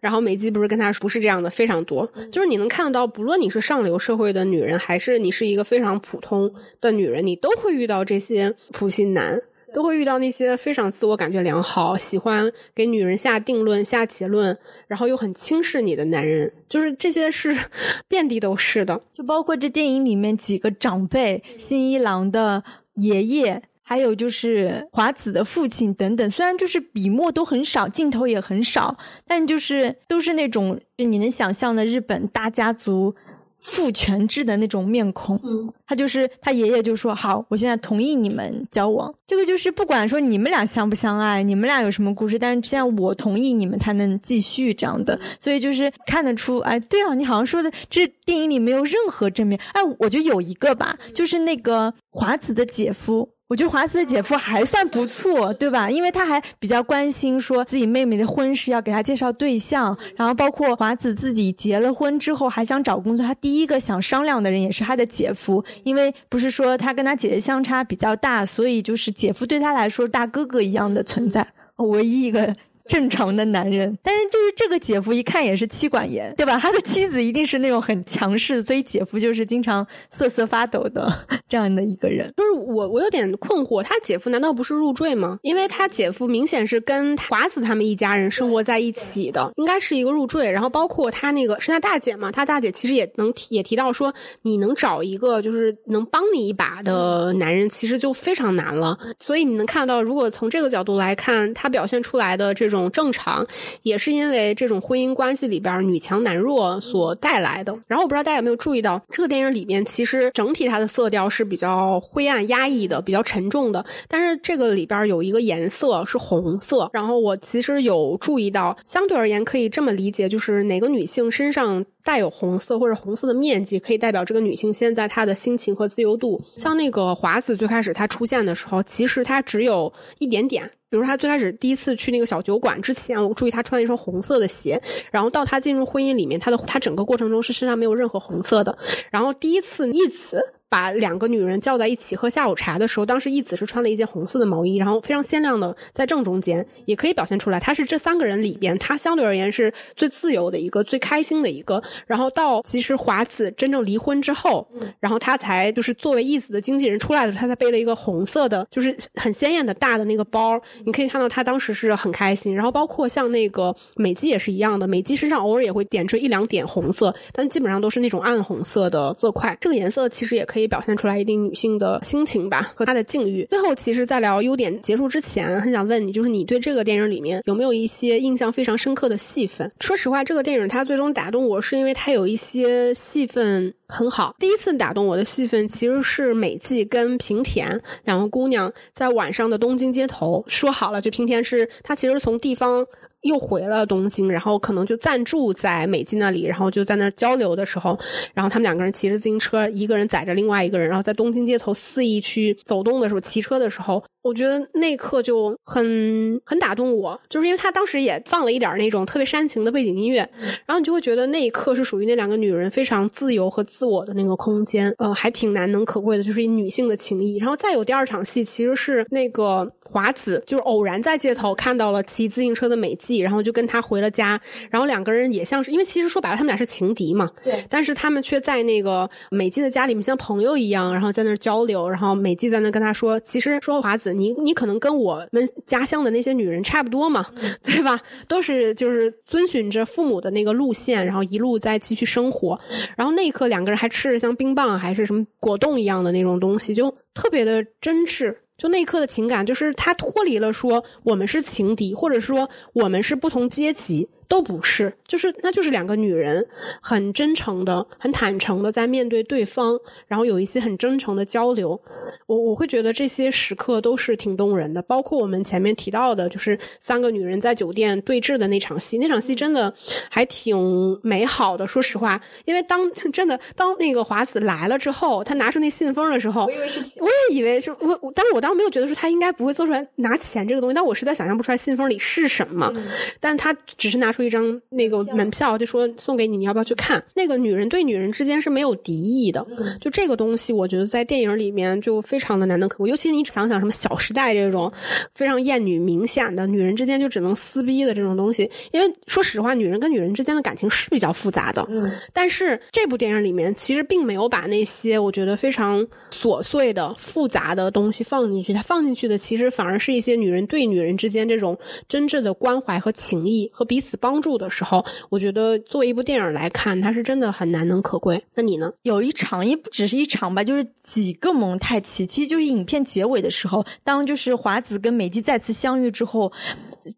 然后美姬不是跟他说：“不是这样的，非常多。”就是你能看得到，不论你是上流社会的女人，还是你是一个非常普通的女人，你都会遇到这些普信男。都会遇到那些非常自我感觉良好、喜欢给女人下定论、下结论，然后又很轻视你的男人，就是这些是 遍地都是的。就包括这电影里面几个长辈，新一郎的爷爷，还有就是华子的父亲等等。虽然就是笔墨都很少，镜头也很少，但就是都是那种就你能想象的日本大家族。父权制的那种面孔，嗯，他就是他爷爷就说好，我现在同意你们交往。这个就是不管说你们俩相不相爱，你们俩有什么故事，但是现在我同意你们才能继续这样的。所以就是看得出，哎，对啊，你好像说的这电影里没有任何正面。哎，我觉得有一个吧，就是那个华子的姐夫。我觉得华子的姐夫还算不错，对吧？因为他还比较关心说自己妹妹的婚事要给他介绍对象，然后包括华子自己结了婚之后还想找工作，他第一个想商量的人也是他的姐夫，因为不是说他跟他姐姐相差比较大，所以就是姐夫对他来说大哥哥一样的存在，唯一一个。正常的男人，但是就是这个姐夫一看也是妻管严，对吧？他的妻子一定是那种很强势，所以姐夫就是经常瑟瑟发抖的 这样的一个人。就是我，我有点困惑，他姐夫难道不是入赘吗？因为他姐夫明显是跟华子他们一家人生活在一起的，应该是一个入赘。然后包括他那个是他大姐嘛，他大姐其实也能提也提到说，你能找一个就是能帮你一把的男人，其实就非常难了。所以你能看到，如果从这个角度来看，他表现出来的这种。正常，也是因为这种婚姻关系里边女强男弱所带来的。然后我不知道大家有没有注意到，这个电影里面其实整体它的色调是比较灰暗压抑的，比较沉重的。但是这个里边有一个颜色是红色。然后我其实有注意到，相对而言可以这么理解，就是哪个女性身上带有红色或者红色的面积，可以代表这个女性现在她的心情和自由度。像那个华子最开始她出现的时候，其实她只有一点点。比如他最开始第一次去那个小酒馆之前，我注意他穿了一双红色的鞋，然后到他进入婚姻里面，他的他整个过程中是身上没有任何红色的。然后第一次义子把两个女人叫在一起喝下午茶的时候，当时义子是穿了一件红色的毛衣，然后非常鲜亮的在正中间，也可以表现出来她是这三个人里边她相对而言是最自由的一个、最开心的一个。然后到其实华子真正离婚之后，然后她才就是作为义子的经纪人出来的时候，她才背了一个红色的，就是很鲜艳的大的那个包。你可以看到她当时是很开心，然后包括像那个美姬也是一样的，美姬身上偶尔也会点缀一两点红色，但基本上都是那种暗红色的色块。这个颜色其实也可以表现出来一定女性的心情吧和她的境遇。最后，其实，在聊优点结束之前，很想问你，就是你对这个电影里面有没有一些印象非常深刻的戏份？说实话，这个电影它最终打动我是因为它有一些戏份。很好，第一次打动我的戏份其实是美纪跟平田两个姑娘在晚上的东京街头说好了，就平田是她其实从地方。又回了东京，然后可能就暂住在美纪那里，然后就在那儿交流的时候，然后他们两个人骑着自行车，一个人载着另外一个人，然后在东京街头肆意去走动的时候，骑车的时候，我觉得那一刻就很很打动我，就是因为他当时也放了一点那种特别煽情的背景音乐，然后你就会觉得那一刻是属于那两个女人非常自由和自我的那个空间，呃，还挺难能可贵的，就是女性的情谊。然后再有第二场戏，其实是那个。华子就是偶然在街头看到了骑自行车的美纪，然后就跟他回了家。然后两个人也像是，因为其实说白了，他们俩是情敌嘛。对。但是他们却在那个美纪的家里面像朋友一样，然后在那儿交流。然后美纪在那跟他说：“其实说华子，你你可能跟我们家乡的那些女人差不多嘛，对吧？都是就是遵循着父母的那个路线，然后一路在继续生活。然后那一刻，两个人还吃着像冰棒还是什么果冻一样的那种东西，就特别的真挚。”就那一刻的情感，就是他脱离了说我们是情敌，或者说我们是不同阶级。都不是，就是那就是两个女人很真诚的、很坦诚的在面对对方，然后有一些很真诚的交流。我我会觉得这些时刻都是挺动人的，包括我们前面提到的，就是三个女人在酒店对峙的那场戏，那场戏真的还挺美好的。说实话，因为当真的当那个华子来了之后，他拿出那信封的时候，我以为是我也以为是我，但是我当时没有觉得说他应该不会做出来拿钱这个东西，但我实在想象不出来信封里是什么，但他只是拿出。一张那个门票，就说送给你，你要不要去看？那个女人对女人之间是没有敌意的，就这个东西，我觉得在电影里面就非常的难能可贵。尤其是你想想什么《小时代》这种非常艳女明显的女人之间就只能撕逼的这种东西，因为说实话，女人跟女人之间的感情是比较复杂的。嗯，但是这部电影里面其实并没有把那些我觉得非常琐碎的复杂的东西放进去，它放进去的其实反而是一些女人对女人之间这种真挚的关怀和情谊和彼此帮。帮助的时候，我觉得作为一部电影来看，它是真的很难能可贵。那你呢？有一场也不只是一场吧，就是几个蒙太奇，其实就是影片结尾的时候，当就是华子跟美姬再次相遇之后。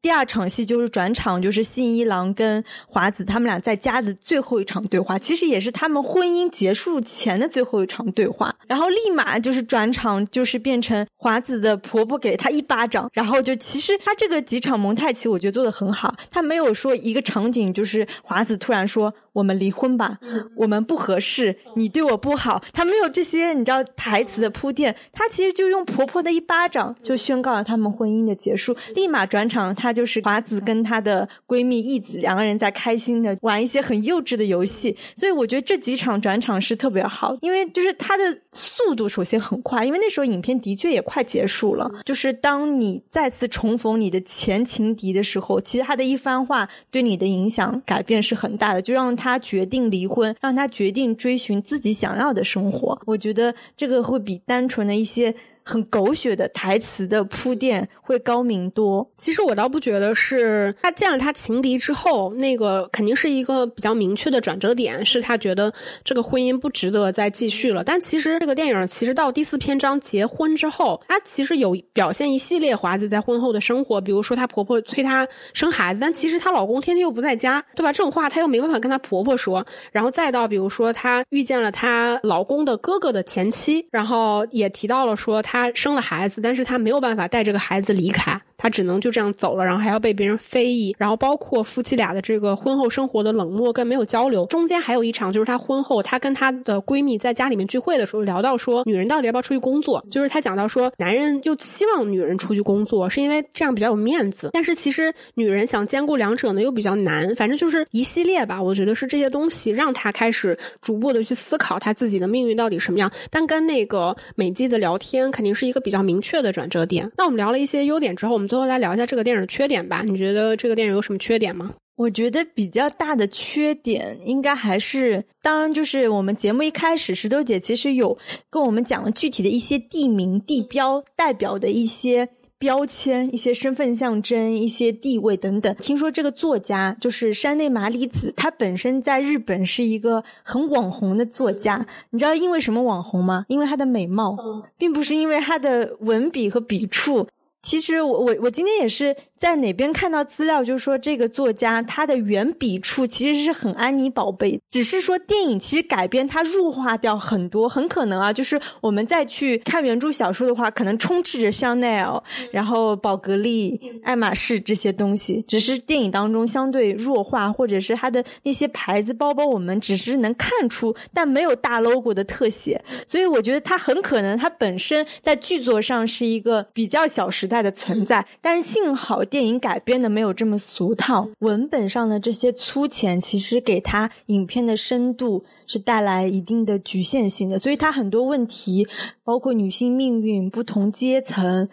第二场戏就是转场，就是信一郎跟华子他们俩在家的最后一场对话，其实也是他们婚姻结束前的最后一场对话。然后立马就是转场，就是变成华子的婆婆给她一巴掌，然后就其实他这个几场蒙太奇，我觉得做的很好，他没有说一个场景就是华子突然说。我们离婚吧，我们不合适，你对我不好，他没有这些你知道台词的铺垫，他其实就用婆婆的一巴掌就宣告了他们婚姻的结束，立马转场，他就是华子跟她的闺蜜义子两个人在开心的玩一些很幼稚的游戏，所以我觉得这几场转场是特别好，因为就是他的速度首先很快，因为那时候影片的确也快结束了，就是当你再次重逢你的前情敌的时候，其实他的一番话对你的影响改变是很大的，就让。他决定离婚，让他决定追寻自己想要的生活。我觉得这个会比单纯的一些。很狗血的台词的铺垫会高明多。其实我倒不觉得是他见了他情敌之后，那个肯定是一个比较明确的转折点，是他觉得这个婚姻不值得再继续了。但其实这个电影其实到第四篇章结婚之后，他其实有表现一系列华子在婚后的生活，比如说她婆婆催她生孩子，但其实她老公天天又不在家，对吧？这种话她又没办法跟她婆婆说。然后再到比如说她遇见了她老公的哥哥的前妻，然后也提到了说她。她生了孩子，但是她没有办法带这个孩子离开。他只能就这样走了，然后还要被别人非议，然后包括夫妻俩的这个婚后生活的冷漠跟没有交流。中间还有一场，就是她婚后，她跟她的闺蜜在家里面聚会的时候聊到说，女人到底要不要出去工作？就是她讲到说，男人又期望女人出去工作，是因为这样比较有面子。但是其实女人想兼顾两者呢，又比较难。反正就是一系列吧，我觉得是这些东西让她开始逐步的去思考她自己的命运到底什么样。但跟那个美纪的聊天肯定是一个比较明确的转折点。那我们聊了一些优点之后，我们。最后来聊一下这个电影的缺点吧。你觉得这个电影有什么缺点吗？我觉得比较大的缺点应该还是，当然就是我们节目一开始石头姐其实有跟我们讲了具体的一些地名、地标代表的一些。标签、一些身份象征、一些地位等等。听说这个作家就是山内麻里子，他本身在日本是一个很网红的作家。你知道因为什么网红吗？因为他的美貌，并不是因为他的文笔和笔触。其实我我我今天也是在哪边看到资料，就是说这个作家他的原笔触其实是很安妮宝贝，只是说电影其实改编它弱化掉很多，很可能啊，就是我们再去看原著小说的话，可能充斥着香奈儿、然后宝格丽、爱马仕这些东西，只是电影当中相对弱化，或者是它的那些牌子包包，我们只是能看出，但没有大 logo 的特写，所以我觉得它很可能它本身在剧作上是一个比较小时。在的存在，但幸好电影改编的没有这么俗套，文本上的这些粗浅，其实给他影片的深度是带来一定的局限性的，所以他很多问题，包括女性命运、不同阶层、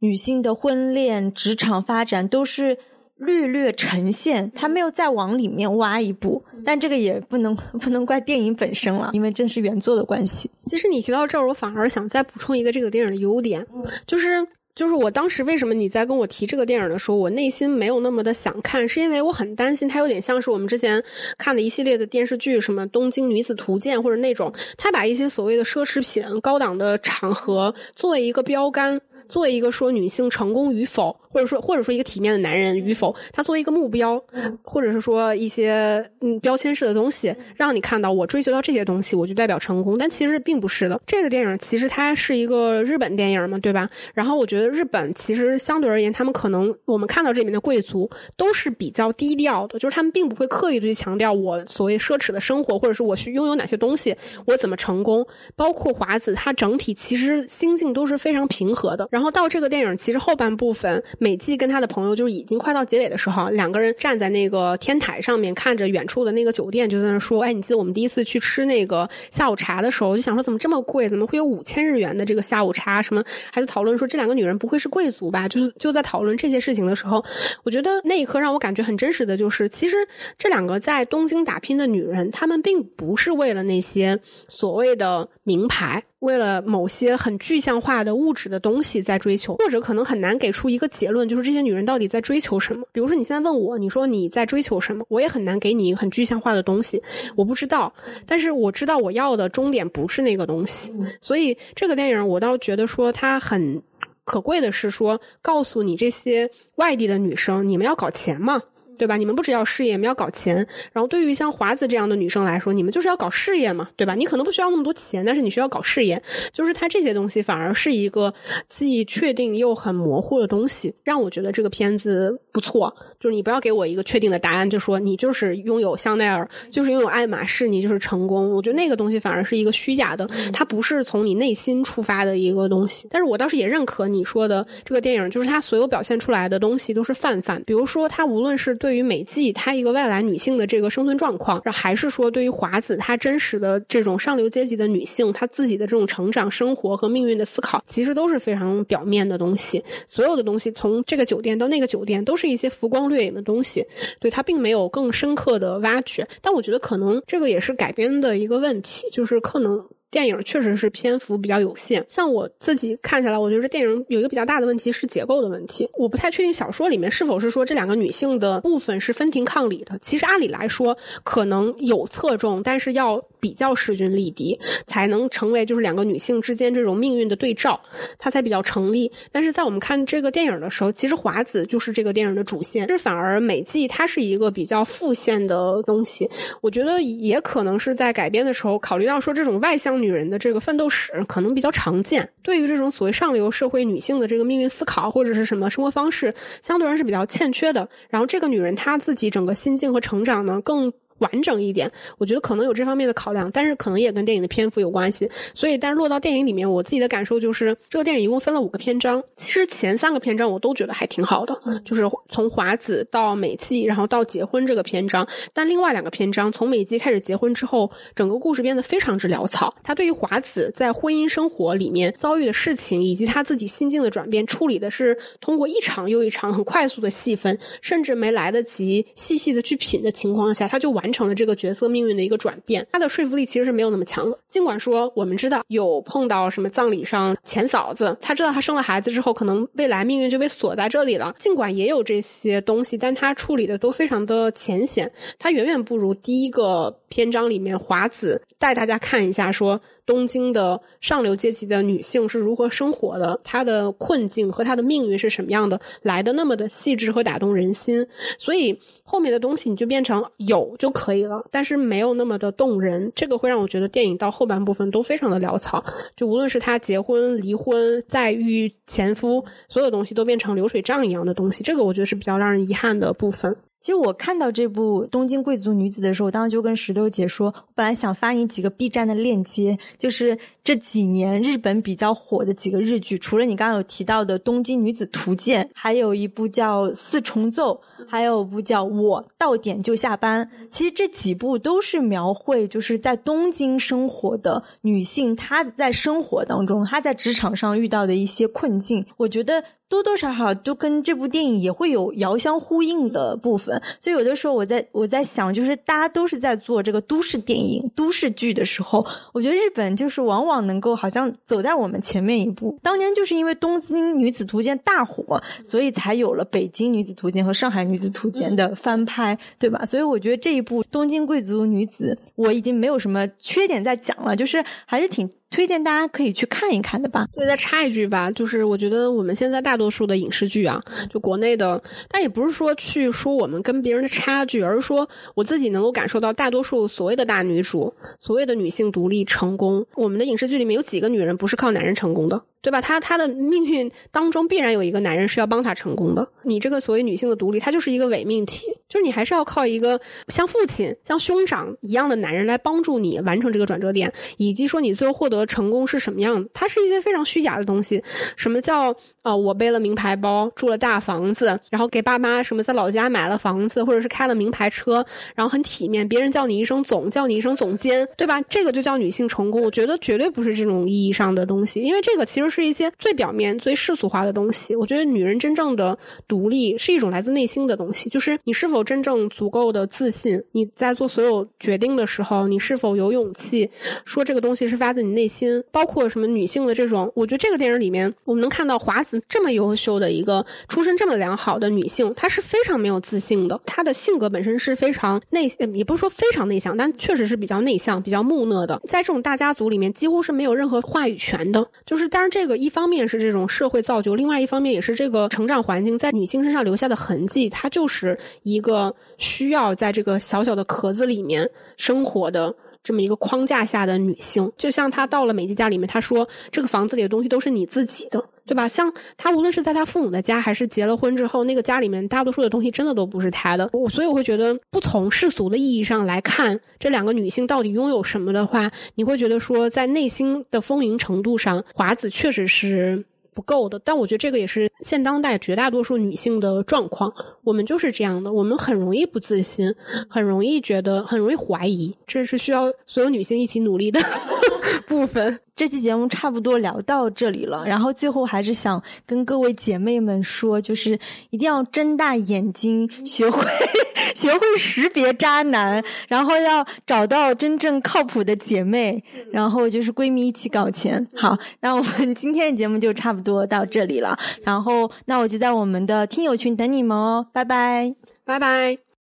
女性的婚恋、职场发展，都是略略呈现，他没有再往里面挖一步，但这个也不能 不能怪电影本身了，因为正是原作的关系。其实你提到这儿，我反而想再补充一个这个电影的优点，就是。就是我当时为什么你在跟我提这个电影的时候，我内心没有那么的想看，是因为我很担心它有点像是我们之前看的一系列的电视剧，什么《东京女子图鉴》或者那种，他把一些所谓的奢侈品、高档的场合作为一个标杆。作为一个说女性成功与否，或者说或者说一个体面的男人与否，他作为一个目标，或者是说一些嗯标签式的东西，让你看到我追求到这些东西，我就代表成功。但其实并不是的。这个电影其实它是一个日本电影嘛，对吧？然后我觉得日本其实相对而言，他们可能我们看到这里面的贵族都是比较低调的，就是他们并不会刻意的去强调我所谓奢侈的生活，或者是我去拥有哪些东西，我怎么成功。包括华子，他整体其实心境都是非常平和的。然后到这个电影其实后半部分，美纪跟他的朋友就是已经快到结尾的时候，两个人站在那个天台上面，看着远处的那个酒店，就在那说：“哎，你记得我们第一次去吃那个下午茶的时候，就想说怎么这么贵？怎么会有五千日元的这个下午茶？什么还在讨论说这两个女人不会是贵族吧？就是就在讨论这些事情的时候，我觉得那一刻让我感觉很真实的就是，其实这两个在东京打拼的女人，她们并不是为了那些所谓的名牌。”为了某些很具象化的物质的东西在追求，或者可能很难给出一个结论，就是这些女人到底在追求什么。比如说，你现在问我，你说你在追求什么，我也很难给你一个很具象化的东西，我不知道。但是我知道我要的终点不是那个东西，所以这个电影我倒觉得说它很可贵的是说，告诉你这些外地的女生，你们要搞钱嘛。对吧？你们不只要事业，你们要搞钱。然后对于像华子这样的女生来说，你们就是要搞事业嘛，对吧？你可能不需要那么多钱，但是你需要搞事业。就是它这些东西反而是一个既确定又很模糊的东西，让我觉得这个片子不错。就是你不要给我一个确定的答案，就说你就是拥有香奈儿，就是拥有爱马仕，你就是成功。我觉得那个东西反而是一个虚假的，它不是从你内心出发的一个东西。但是我倒是也认可你说的这个电影，就是它所有表现出来的东西都是泛泛。比如说，它无论是对对于美纪她一个外来女性的这个生存状况，还是说对于华子她真实的这种上流阶级的女性，她自己的这种成长、生活和命运的思考，其实都是非常表面的东西。所有的东西从这个酒店到那个酒店，都是一些浮光掠影的东西，对她并没有更深刻的挖掘。但我觉得可能这个也是改编的一个问题，就是可能。电影确实是篇幅比较有限，像我自己看下来，我觉得电影有一个比较大的问题是结构的问题。我不太确定小说里面是否是说这两个女性的部分是分庭抗礼的。其实按理来说可能有侧重，但是要比较势均力敌，才能成为就是两个女性之间这种命运的对照，它才比较成立。但是在我们看这个电影的时候，其实华子就是这个电影的主线，这反而美纪它是一个比较副线的东西。我觉得也可能是在改编的时候考虑到说这种外向。女人的这个奋斗史可能比较常见，对于这种所谓上流社会女性的这个命运思考或者是什么生活方式，相对而言是比较欠缺的。然后这个女人她自己整个心境和成长呢更。完整一点，我觉得可能有这方面的考量，但是可能也跟电影的篇幅有关系。所以，但是落到电影里面，我自己的感受就是，这个电影一共分了五个篇章。其实前三个篇章我都觉得还挺好的，就是从华子到美纪，然后到结婚这个篇章。但另外两个篇章，从美纪开始结婚之后，整个故事变得非常之潦草。他对于华子在婚姻生活里面遭遇的事情，以及他自己心境的转变，处理的是通过一场又一场很快速的细分，甚至没来得及细细的去品的情况下，他就完。成了这个角色命运的一个转变，他的说服力其实是没有那么强的。尽管说我们知道有碰到什么葬礼上前嫂子，他知道他生了孩子之后，可能未来命运就被锁在这里了。尽管也有这些东西，但他处理的都非常的浅显，他远远不如第一个篇章里面华子带大家看一下说。东京的上流阶级的女性是如何生活的？她的困境和她的命运是什么样的？来的那么的细致和打动人心，所以后面的东西你就变成有就可以了，但是没有那么的动人。这个会让我觉得电影到后半部分都非常的潦草。就无论是她结婚、离婚、再遇前夫，所有东西都变成流水账一样的东西。这个我觉得是比较让人遗憾的部分。其实我看到这部《东京贵族女子》的时候，我当时就跟石头姐说，我本来想发你几个 B 站的链接，就是这几年日本比较火的几个日剧，除了你刚刚有提到的《东京女子图鉴》，还有一部叫《四重奏》，还有部叫《我到点就下班》。其实这几部都是描绘就是在东京生活的女性，她在生活当中，她在职场上遇到的一些困境。我觉得。多多少少都跟这部电影也会有遥相呼应的部分，所以有的时候我在我在想，就是大家都是在做这个都市电影、都市剧的时候，我觉得日本就是往往能够好像走在我们前面一步。当年就是因为《东京女子图鉴》大火，所以才有了《北京女子图鉴》和《上海子图鉴》的翻拍，对吧？所以我觉得这一部《东京贵族女子》，我已经没有什么缺点在讲了，就是还是挺。推荐大家可以去看一看的吧。对，再插一句吧，就是我觉得我们现在大多数的影视剧啊，就国内的，但也不是说去说我们跟别人的差距，而是说我自己能够感受到，大多数所谓的大女主，所谓的女性独立成功，我们的影视剧里面有几个女人不是靠男人成功的？对吧？她她的命运当中必然有一个男人是要帮她成功的。你这个所谓女性的独立，它就是一个伪命题，就是你还是要靠一个像父亲、像兄长一样的男人来帮助你完成这个转折点，以及说你最后获得成功是什么样的。它是一些非常虚假的东西。什么叫啊？我背了名牌包，住了大房子，然后给爸妈什么在老家买了房子，或者是开了名牌车，然后很体面，别人叫你一声总，叫你一声总监，对吧？这个就叫女性成功。我觉得绝对不是这种意义上的东西，因为这个其实。是一些最表面、最世俗化的东西。我觉得女人真正的独立是一种来自内心的东西，就是你是否真正足够的自信。你在做所有决定的时候，你是否有勇气说这个东西是发自你内心？心包括什么女性的这种，我觉得这个电影里面我们能看到华子这么优秀的一个出身这么良好的女性，她是非常没有自信的。她的性格本身是非常内，也不是说非常内向，但确实是比较内向、比较木讷的。在这种大家族里面，几乎是没有任何话语权的。就是，当然。这个一方面是这种社会造就，另外一方面也是这个成长环境在女性身上留下的痕迹。她就是一个需要在这个小小的壳子里面生活的这么一个框架下的女性。就像她到了美纪家里面，她说：“这个房子里的东西都是你自己的，对吧？”像她无论是在她父母的家，还是结了婚之后，那个家里面大多数的东西真的都不是她的。我所以我会觉得，不从世俗的意义上来看，这两个女性到底拥有什么的话，你会觉得说，在内心的丰盈程度上，华子确实是。不够的，但我觉得这个也是现当代绝大多数女性的状况。我们就是这样的，我们很容易不自信，很容易觉得，很容易怀疑，这是需要所有女性一起努力的 部分。这期节目差不多聊到这里了，然后最后还是想跟各位姐妹们说，就是一定要睁大眼睛，学会 学会识别渣男，然后要找到真正靠谱的姐妹，然后就是闺蜜一起搞钱。好，那我们今天的节目就差不多到这里了，然后那我就在我们的听友群等你们哦，拜拜，拜拜。